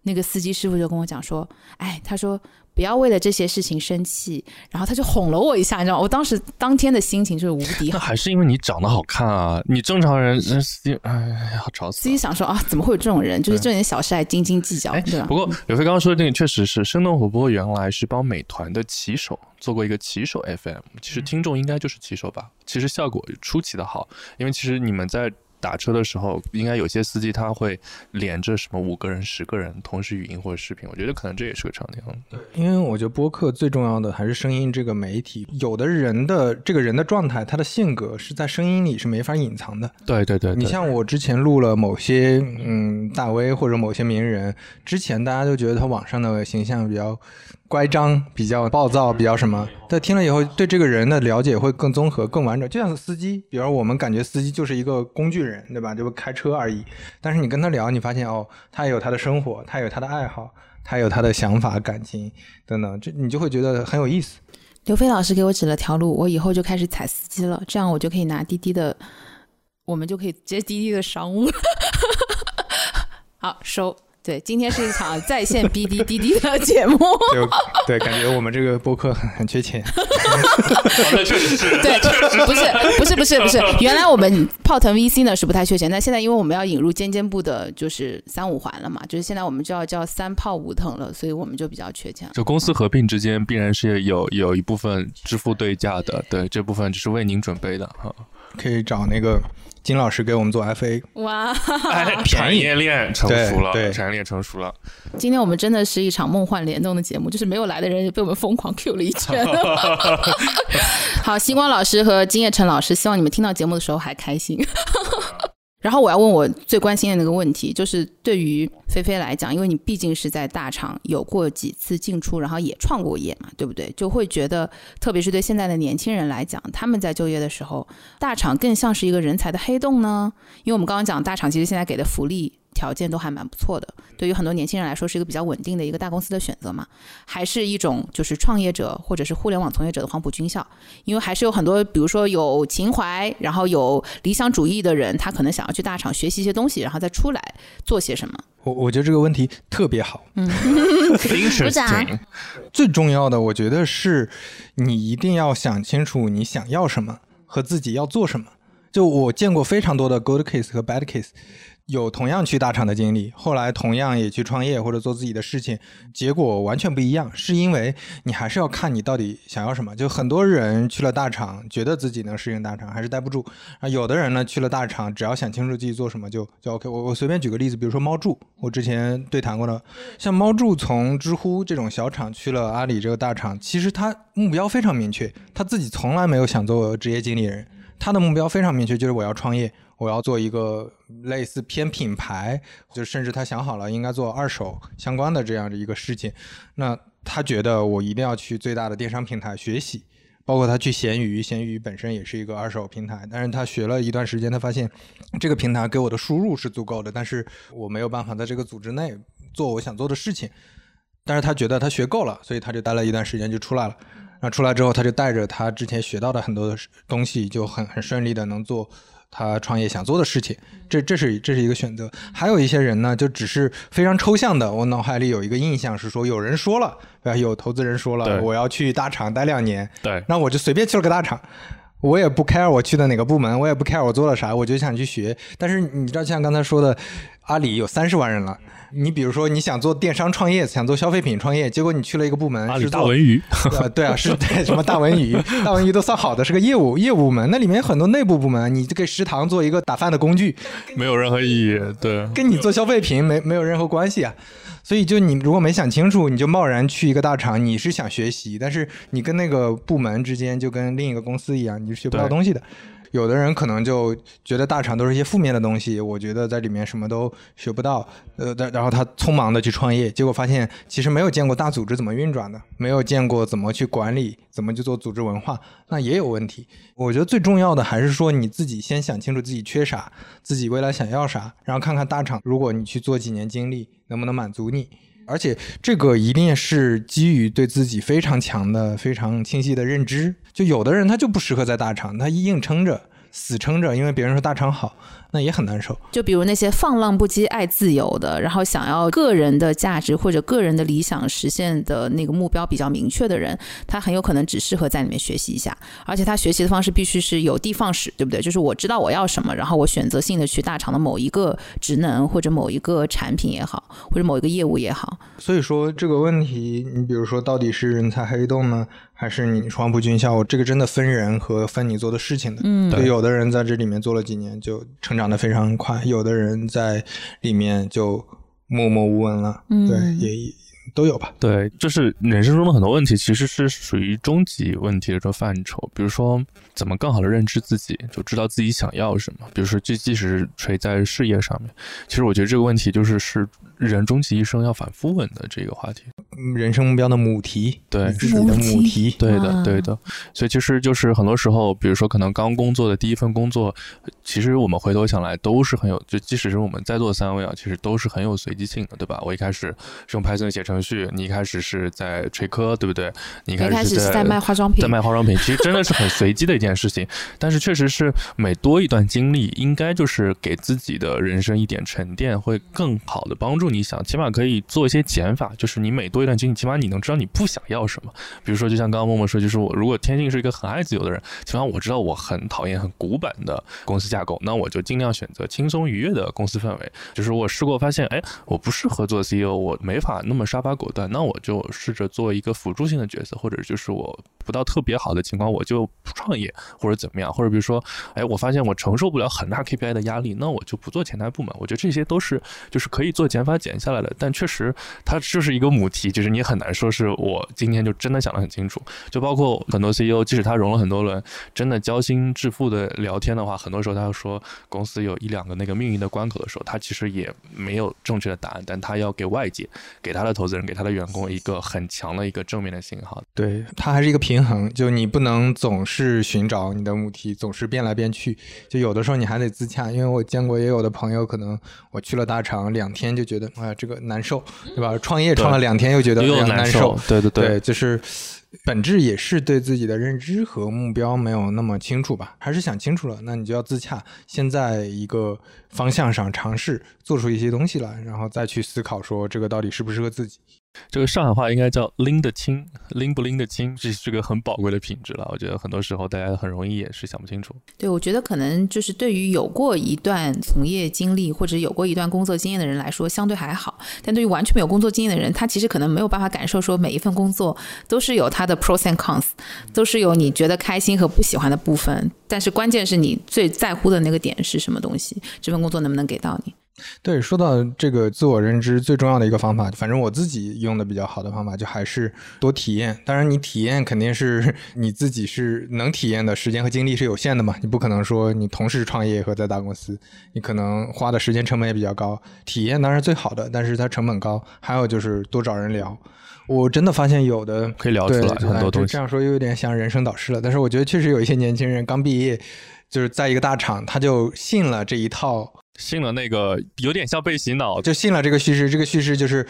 那个司机师傅就跟我讲说，哎，他说。不要为了这些事情生气，然后他就哄了我一下，你知道吗？我当时当天的心情就是无敌好。那还是因为你长得好看啊！你正常人，那司机，哎呀，吵死司机。想说啊，怎么会有这种人？就是这点小事还斤斤计较，哎对吧？不过刘飞刚刚说的这个确实是生动活泼，原来是帮美团的骑手做过一个骑手 FM，其实听众应该就是骑手吧？其实效果出奇的好，因为其实你们在。打车的时候，应该有些司机他会连着什么五个人、十个人同时语音或者视频，我觉得可能这也是个场景。因为我觉得播客最重要的还是声音这个媒体。有的人的这个人的状态，他的性格是在声音里是没法隐藏的。对对对你像我之前录了某些嗯大 V 或者某些名人，之前大家都觉得他网上的形象比较乖张、比较暴躁、比较什么，但听了以后对这个人的了解会更综合、更完整。就像司机，比如我们感觉司机就是一个工具人，对吧？就开车而已。但是你跟他聊，你发现哦，他也有他的生活，他有他的爱好，他有他的想法、感情等等，这你就会觉得很有意思。刘飞老师给我指了条路，我以后就开始踩司机了，这样我就可以拿滴滴的，我们就可以接滴滴的商务。好收。对，今天是一场在线逼滴滴滴的节目。就对，感觉我们这个播客很很缺钱。那确实是，对，不是不是不是不是，原来我们泡腾 VC 呢是不太缺钱，但现在因为我们要引入尖尖部的，就是三五环了嘛，就是现在我们就要叫三泡五腾了，所以我们就比较缺钱。就公司合并之间必然是有有一部分支付对价的，对这部分就是为您准备的哈。可以找那个金老师给我们做 FA，哇，哎，产业链成熟了，对对产业链成熟了。今天我们真的是一场梦幻联动的节目，就是没有来的人也被我们疯狂 Q 了一圈。好，星光老师和金叶晨老师，希望你们听到节目的时候还开心。然后我要问我最关心的那个问题，就是对于菲菲来讲，因为你毕竟是在大厂有过几次进出，然后也创过业嘛，对不对？就会觉得，特别是对现在的年轻人来讲，他们在就业的时候，大厂更像是一个人才的黑洞呢？因为我们刚刚讲，大厂其实现在给的福利条件都还蛮不错的，对于很多年轻人来说是一个比较稳定的一个大公司的选择嘛，还是一种就是创业者或者是互联网从业者的黄埔军校，因为还是有很多比如说有情怀，然后有理想主义的人，他可能想要去大厂学习一些东西，然后再出来做些什么。我我觉得这个问题特别好。嗯，Interesting，最重要的，我觉得是你一定要想清楚你想要什么和自己要做什么。就我见过非常多的 good case 和 bad case，有同样去大厂的经历，后来同样也去创业或者做自己的事情，结果完全不一样，是因为你还是要看你到底想要什么。就很多人去了大厂，觉得自己能适应大厂，还是待不住啊。有的人呢去了大厂，只要想清楚自己做什么就就 OK 我。我随便举个例子，比如说猫柱，我之前对谈过的，像猫柱从知乎这种小厂去了阿里这个大厂，其实他目标非常明确，他自己从来没有想做职业经理人，他的目标非常明确，就是我要创业，我要做一个类似偏品牌，就甚至他想好了应该做二手相关的这样的一个事情。那他觉得我一定要去最大的电商平台学习，包括他去闲鱼，闲鱼本身也是一个二手平台，但是他学了一段时间，他发现这个平台给我的输入是足够的，但是我没有办法在这个组织内做我想做的事情。但是他觉得他学够了，所以他就待了一段时间就出来了。那出来之后，他就带着他之前学到的很多的东西，就很很顺利的能做他创业想做的事情。这这是这是一个选择。还有一些人呢，就只是非常抽象的，我脑海里有一个印象是说，有人说了，对吧？有投资人说了，我要去大厂待两年，对，那我就随便去了个大厂，我也不 care 我去的哪个部门，我也不 care 我做了啥，我就想去学。但是你知道，像刚才说的，阿里有三十万人了。你比如说，你想做电商创业，想做消费品创业，结果你去了一个部门，阿里是大文娱，呃，对啊，是对什么大文娱，大文娱都算好的，是个业务业务部门，那里面有很多内部部门，你这个食堂做一个打饭的工具，没有任何意义。对，跟你做消费品没没有任何关系啊。所以就你如果没想清楚，你就贸然去一个大厂，你是想学习，但是你跟那个部门之间就跟另一个公司一样，你是学不到东西的。有的人可能就觉得大厂都是一些负面的东西，我觉得在里面什么都学不到，呃，然后他匆忙的去创业，结果发现其实没有见过大组织怎么运转的，没有见过怎么去管理，怎么去做组织文化，那也有问题。我觉得最重要的还是说你自己先想清楚自己缺啥，自己未来想要啥，然后看看大厂，如果你去做几年经历，能不能满足你。而且这个一定是基于对自己非常强的、非常清晰的认知。就有的人他就不适合在大厂，他硬撑着、死撑着，因为别人说大厂好，那也很难受。就比如那些放浪不羁、爱自由的，然后想要个人的价值或者个人的理想实现的那个目标比较明确的人，他很有可能只适合在里面学习一下，而且他学习的方式必须是有的放矢，对不对？就是我知道我要什么，然后我选择性的去大厂的某一个职能或者某一个产品也好，或者某一个业务也好，所以说这个问题，你比如说到底是人才黑洞呢，还是你黄埔军校？这个真的分人和分你做的事情的。嗯对，有的人在这里面做了几年就成长的非常快，有的人在里面就默默无闻了。嗯对，也也都有吧。对，就是人生中的很多问题，其实是属于终极问题的这个范畴。比如说，怎么更好的认知自己，就知道自己想要什么。比如说，即即使是垂在事业上面，其实我觉得这个问题就是是人终其一生要反复问的这个话题。嗯人生目标的母题，对你自己的母母题。对的啊，对的。所以其实就是很多时候，比如说可能刚工作的第一份工作，其实我们回头想来都是很有，就即使是我们在座三位啊，其实都是很有随机性的，对吧？我一开始是用 Python 写程序，你一开始是在锤科，对不对？你一一开开始始是在卖化妆品在，卖化妆品，其实真的是很随机的一件事情。但是确实是每多一段经历，应该就是给自己的人生一点沉淀，会更好的帮助你想，起码可以做一些减法，就是你每多一段经历，起码你能知道你不想要什么。比如说，就像刚刚默默说，就是我如果天性是一个很爱自由的人，起码我知道我很讨厌很古板的公司架构，那我就尽量选择轻松愉悦的公司氛围。就是我试过发现，哎，我不适合做 CEO，我没法那么杀伐果断，那我就试着做一个辅助性的角色，或者就是我不到特别好的情况，我就不创业或者怎么样，或者比如说，哎，我发现我承受不了很大 KPI 的压力，那我就不做前台部门。我觉得这些都是就是可以做减法减下来的，但确实它就是一个母题，就是你很难说是我今天就真的想得很清楚。就包括很多 CEO，即使他融了很多轮，真的交心致富的聊天的话，很多时候他要说公司有一两个那个命运的关口的时候，他其实也没有正确的答案，但他要给外界、给他的投资人、给他的员工一个很强的一个正面的信号。对，它还是一个平衡，就你不能总是寻找你的母题，总是变来变去，就有的时候你还得自洽。因为我见过也有的朋友，可能我去了大厂两天就觉得，哎呀，这个难受，对吧？创业创了两天又觉得又难受，对对对，就是本质也是对自己的认知和目标没有那么清楚吧？还是想清楚了，那你就要自洽，先在一个方向上尝试做出一些东西来，然后再去思考说这个到底适不适合自己。这个上海话应该叫拎得清，拎不拎得清，这是个很宝贵的品质了。我觉得很多时候大家很容易也是想不清楚。对，我觉得可能就是对于有过一段从业经历或者有过一段工作经验的人来说，相对还好。但对于完全没有工作经验的人，他其实可能没有办法感受说每一份工作都是有它的 pros and cons，都是有你觉得开心和不喜欢的部分。但是关键是你最在乎的那个点是什么东西，这份工作能不能给到你？对，说到这个自我认知最重要的一个方法，反正我自己用的比较好的方法，就还是多体验。当然，你体验肯定是 你自己是能体验的时间和精力是有限的嘛，你不可能说你同时创业和在大公司，你可能花的时间成本也比较高。体验当然最好的，但是它成本高。还有就是多找人聊。我真的发现有的可以聊出来很多东西。这样说又有点像人生导师了，但是我觉得确实有一些年轻人刚毕业，就是在一个大厂，他就信了这一套。信了那个有点像被洗脑，就信了这个叙事。这个叙事就是，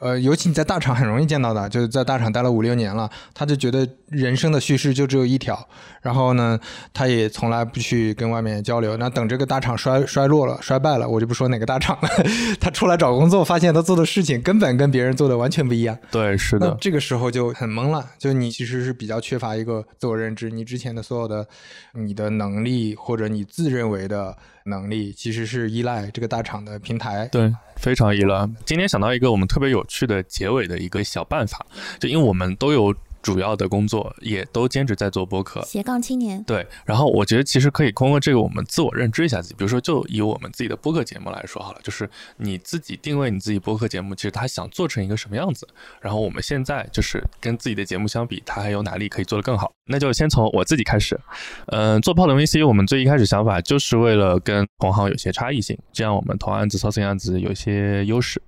呃，尤其你在大厂很容易见到的，就是在大厂待了五六年了，他就觉得人生的叙事就只有一条。然后呢，他也从来不去跟外面交流。那等这个大厂衰衰落了、衰败了，我就不说哪个大厂了，他出来找工作，发现他做的事情根本跟别人做的完全不一样。对，是的。这个时候就很懵了，就你其实是比较缺乏一个自我认知，你之前的所有的你的能力或者你自认为的。能力其实是依赖这个大厂的平台，对，非常依赖。今天想到一个我们特别有趣的结尾的一个小办法，就因为我们都有。主要的工作也都兼职在做播客，斜杠青年。对，然后我觉得其实可以通过这个，我们自我认知一下自己。比如说，就以我们自己的播客节目来说好了，就是你自己定位你自己播客节目，其实他想做成一个什么样子。然后我们现在就是跟自己的节目相比，它还有哪里可以做得更好？那就先从我自己开始。嗯，做泡腾 VC，我们最一开始想法就是为了跟同行有些差异性，这样我们投案子、操心案子有些优势。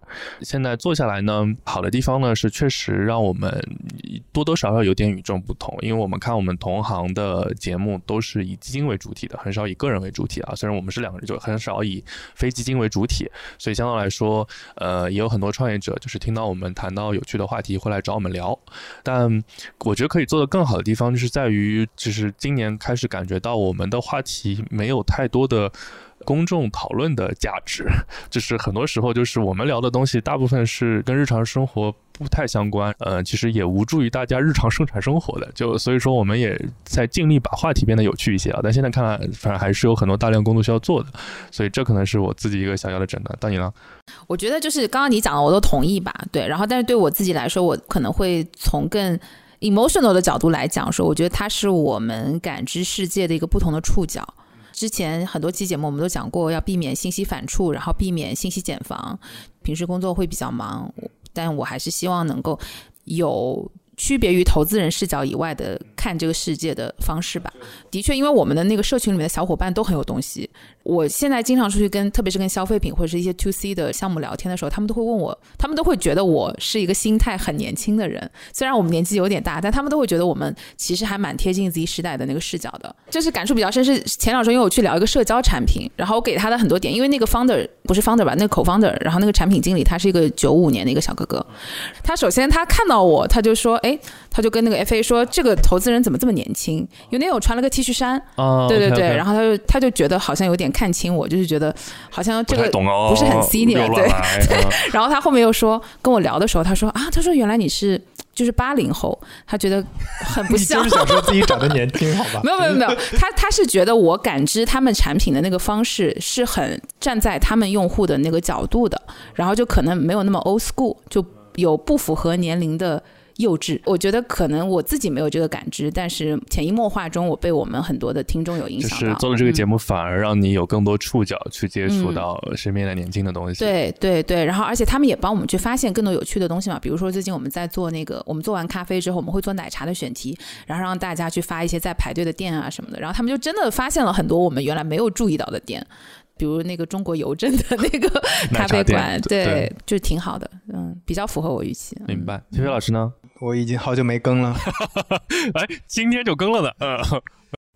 现在做下来呢，好的地方呢是确实让我们多多少少有点与众不同，因为我们看我们同行的节目都是以基金为主体的，很少以个人为主体啊。虽然我们是两个人，就很少以非基金为主体，所以相对来说，呃，也有很多创业者就是听到我们谈到有趣的话题会来找我们聊。但我觉得可以做得更好的地方，就是在于，就是今年开始感觉到我们的话题没有太多的。公众讨论的价值，就是很多时候就是我们聊的东西，大部分是跟日常生活不太相关，呃，其实也无助于大家日常生产生活的。就所以说，我们也在尽力把话题变得有趣一些啊。但现在看来，反正还是有很多大量工作需要做的，所以这可能是我自己一个想要的诊断。到你了，我觉得就是刚刚你讲的，我都同意吧。对，然后但是对我自己来说，我可能会从更 emotional 的角度来讲说，我觉得它是我们感知世界的一个不同的触角。之前很多期节目我们都讲过，要避免信息反触，然后避免信息茧房。平时工作会比较忙，但我还是希望能够有。区别于投资人视角以外的看这个世界的方式吧。的确，因为我们的那个社群里面的小伙伴都很有东西。我现在经常出去跟，特别是跟消费品或者是一些 to C 的项目聊天的时候，他们都会问我，他们都会觉得我是一个心态很年轻的人。虽然我们年纪有点大，但他们都会觉得我们其实还蛮贴近自己时代的那个视角的。就是感触比较深是前两周，因为我去聊一个社交产品，然后我给他的很多点，因为那个 founder 不是 founder 吧，那个 co-founder，然后那个产品经理他是一个九五年的一个小哥哥。他首先他看到我，他就说，哎。哎，他就跟那个 FA 说，这个投资人怎么这么年轻？因为那天我穿了个 T 恤衫，啊，对对对，然后他就他就觉得好像有点看清我，就是觉得好像这个不是很 senior，对 然后他后面又说跟我聊的时候，他说啊，他说原来你是就是八零后，他觉得很不像就像是。想说自己长得年轻，好吧？没有没有没有，他他是觉得我感知他们产品的那个方式是很站在他们用户的那个角度的，然后就可能没有那么 old school，就有不符合年龄的幼稚。我觉得可能我自己没有这个感知，但是潜移默化中，我被我们很多的听众有影响到。是做了这个节目。反而让你有更多触角去接触嗯到身边的年轻的东西。，对对对，然后而且他们也帮我们去发现更多有趣的东西嘛，比如说最近我们在做那个，我们做完咖啡之后，我们会做奶茶的选题，然后让大家去发一些在排队的店啊什么的，然后他们就真的发现了很多我们原来没有注意到的店，比如那个中国邮政的那个咖啡馆，对 对，就是挺好的，嗯，比较符合我预期。嗯明白。菲菲老师呢？我已经好久没更了，哎，今天就更了呢。嗯，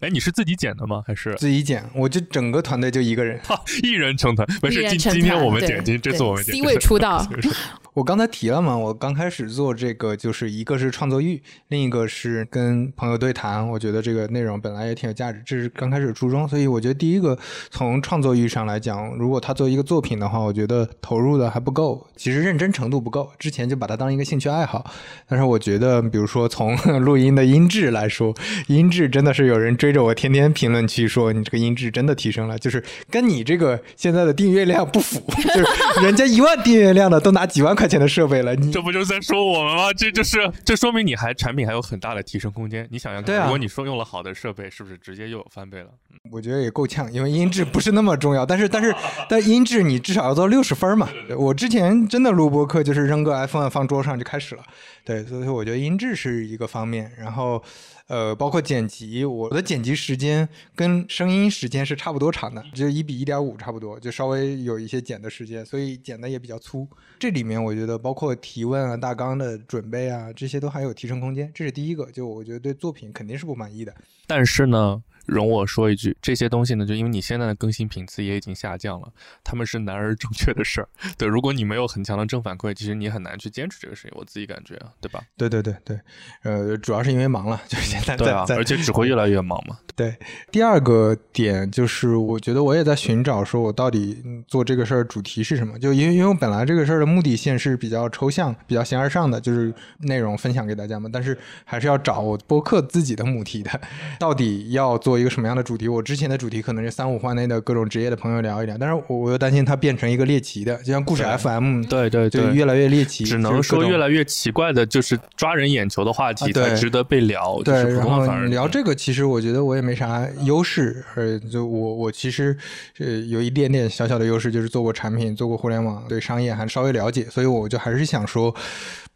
哎，你是自己剪的吗？还是自己剪，我就整个团队就一个人。一人成团？没事，今今天我们剪，今这次我们剪 C 位出道 我刚才提了嘛，我刚开始做这个，就是一个是创作欲，另一个是跟朋友对谈。我觉得这个内容本来也挺有价值，这是刚开始初衷。所以我觉得第一个从创作欲上来讲，如果他做一个作品的话，我觉得投入的还不够，其实认真程度不够。之前就把它当一个兴趣爱好，但是我觉得，比如说从录音的音质来说，音质真的是有人追着我天天评论区说你这个音质真的提升了，就是跟你这个现在的订阅量不符，就是人家一万订阅量的都拿几万块钱的设备了，你这不就是在说我们吗？这就是这说明你还产品还有很大的提升空间。你想想看，对啊如果你说用了好的设备，是不是直接又有翻倍了？我觉得也够呛，因为音质不是那么重要，但是 但是但音质你至少要到六十分嘛。我之前真的录播课就是扔个 iPhone 放桌上就开始了，对，所以说我觉得音质是一个方面，然后呃包括剪辑，我的剪辑时间跟声音时间是差不多长的，就一比一点五差不多，就稍微有一些剪的时间，所以剪的也比较粗。这里面我觉得包括提问啊、大纲的准备啊，这些都还有提升空间，这是第一个。就我觉得对作品肯定是不满意的。但是呢，容我说一句，这些东西呢，就因为你现在的更新频次也已经下降了，他们是难而正确的事儿。对，如果你没有很强的正反馈，其实你很难去坚持这个事情。我自己感觉啊，对吧？对对对对，呃，主要是因为忙了，就是现在对啊，在在而且只会越来越忙嘛。对。第二个点就是，我觉得我也在寻找，说我到底嗯做这个事儿主题是什么？就因为因为我本来这个事儿的目的性是比较抽象、比较形而上的，就是内容分享给大家嘛。但是还是要找我播客自己的母题的，到底要做一个什么样的主题？我之前的主题可能是三五环内的各种职业的朋友聊一聊，但是我我又担心它变成一个猎奇的，就像故事 FM，对对对，就越来越猎奇，只能说越来。越奇怪的，就是抓人眼球的话题才值得被聊。就对，是然后聊这个，其实我觉得我也没啥优势，呃，就我我其实呃有一点点小小的优势，就是做过产品，做过互联网，对商业还稍微了解，所以我就还是想说，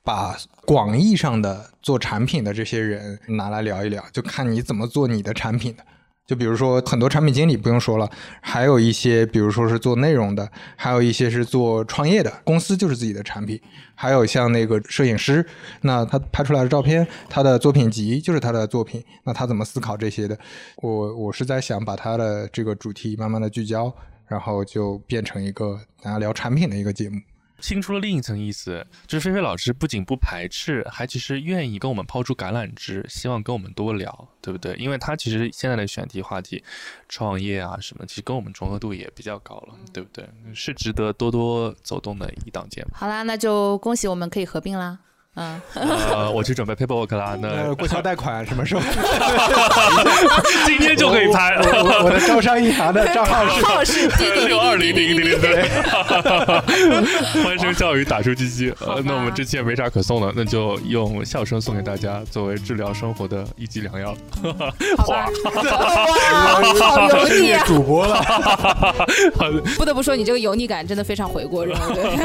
把广义上的做产品的这些人拿来聊一聊，就看你怎么做你的产品的。就比如说很多产品经理不用说了，还有一些比如说是做内容的，还有一些是做创业的，公司就是自己的产品，还有像那个摄影师，那他拍出来的照片，他的作品集就是他的作品，那他怎么思考这些的？我我是在想把他的这个主题慢慢的聚焦，然后就变成一个大家聊产品的一个节目。听出了另一层意思，就是菲菲老师不仅不排斥，还其实愿意跟我们抛出橄榄枝，希望跟我们多聊，对不对？因为他其实现在的选题话题，创业啊什么，其实跟我们重合度也比较高了，对不对？是值得多多走动的一档节目。好啦，那就恭喜我们可以合并啦。嗯，呃，我去准备 paperwork 啦，那呃，过桥贷款什么时候？今天就可以拍。我的招商银行的账号是六二零零零零对，欢声笑语打出鸡鸡。呃，那我们这期也没啥可送的，那就用笑声送给大家，作为治疗生活的一剂良药。哇，好油腻啊！主播了。好的，不得不说，你这个油腻感真的非常回国人。对，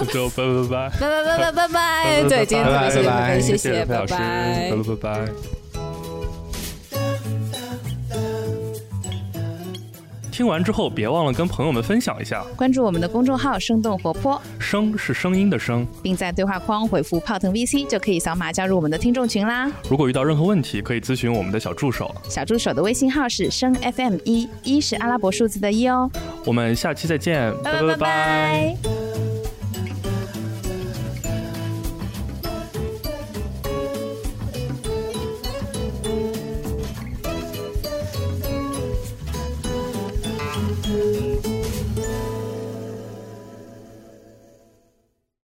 那 就拜拜拜拜。拜拜拜拜拜拜。对，今天特别谢谢拜拜菲菲，谢谢老师，拜拜。拜拜拜。听完之后，别忘了跟朋友们分享一下。关注我们的公众号“生动活泼声是声音的声。”，并在对话框回复“泡腾 VC” 就可以扫码加入我们的听众群啦。如果遇到任何问题，可以咨询我们的小助手。小助手的微信号是声 FM 一，一是阿拉伯数字的一哦。我们下期再见，拜拜拜拜拜。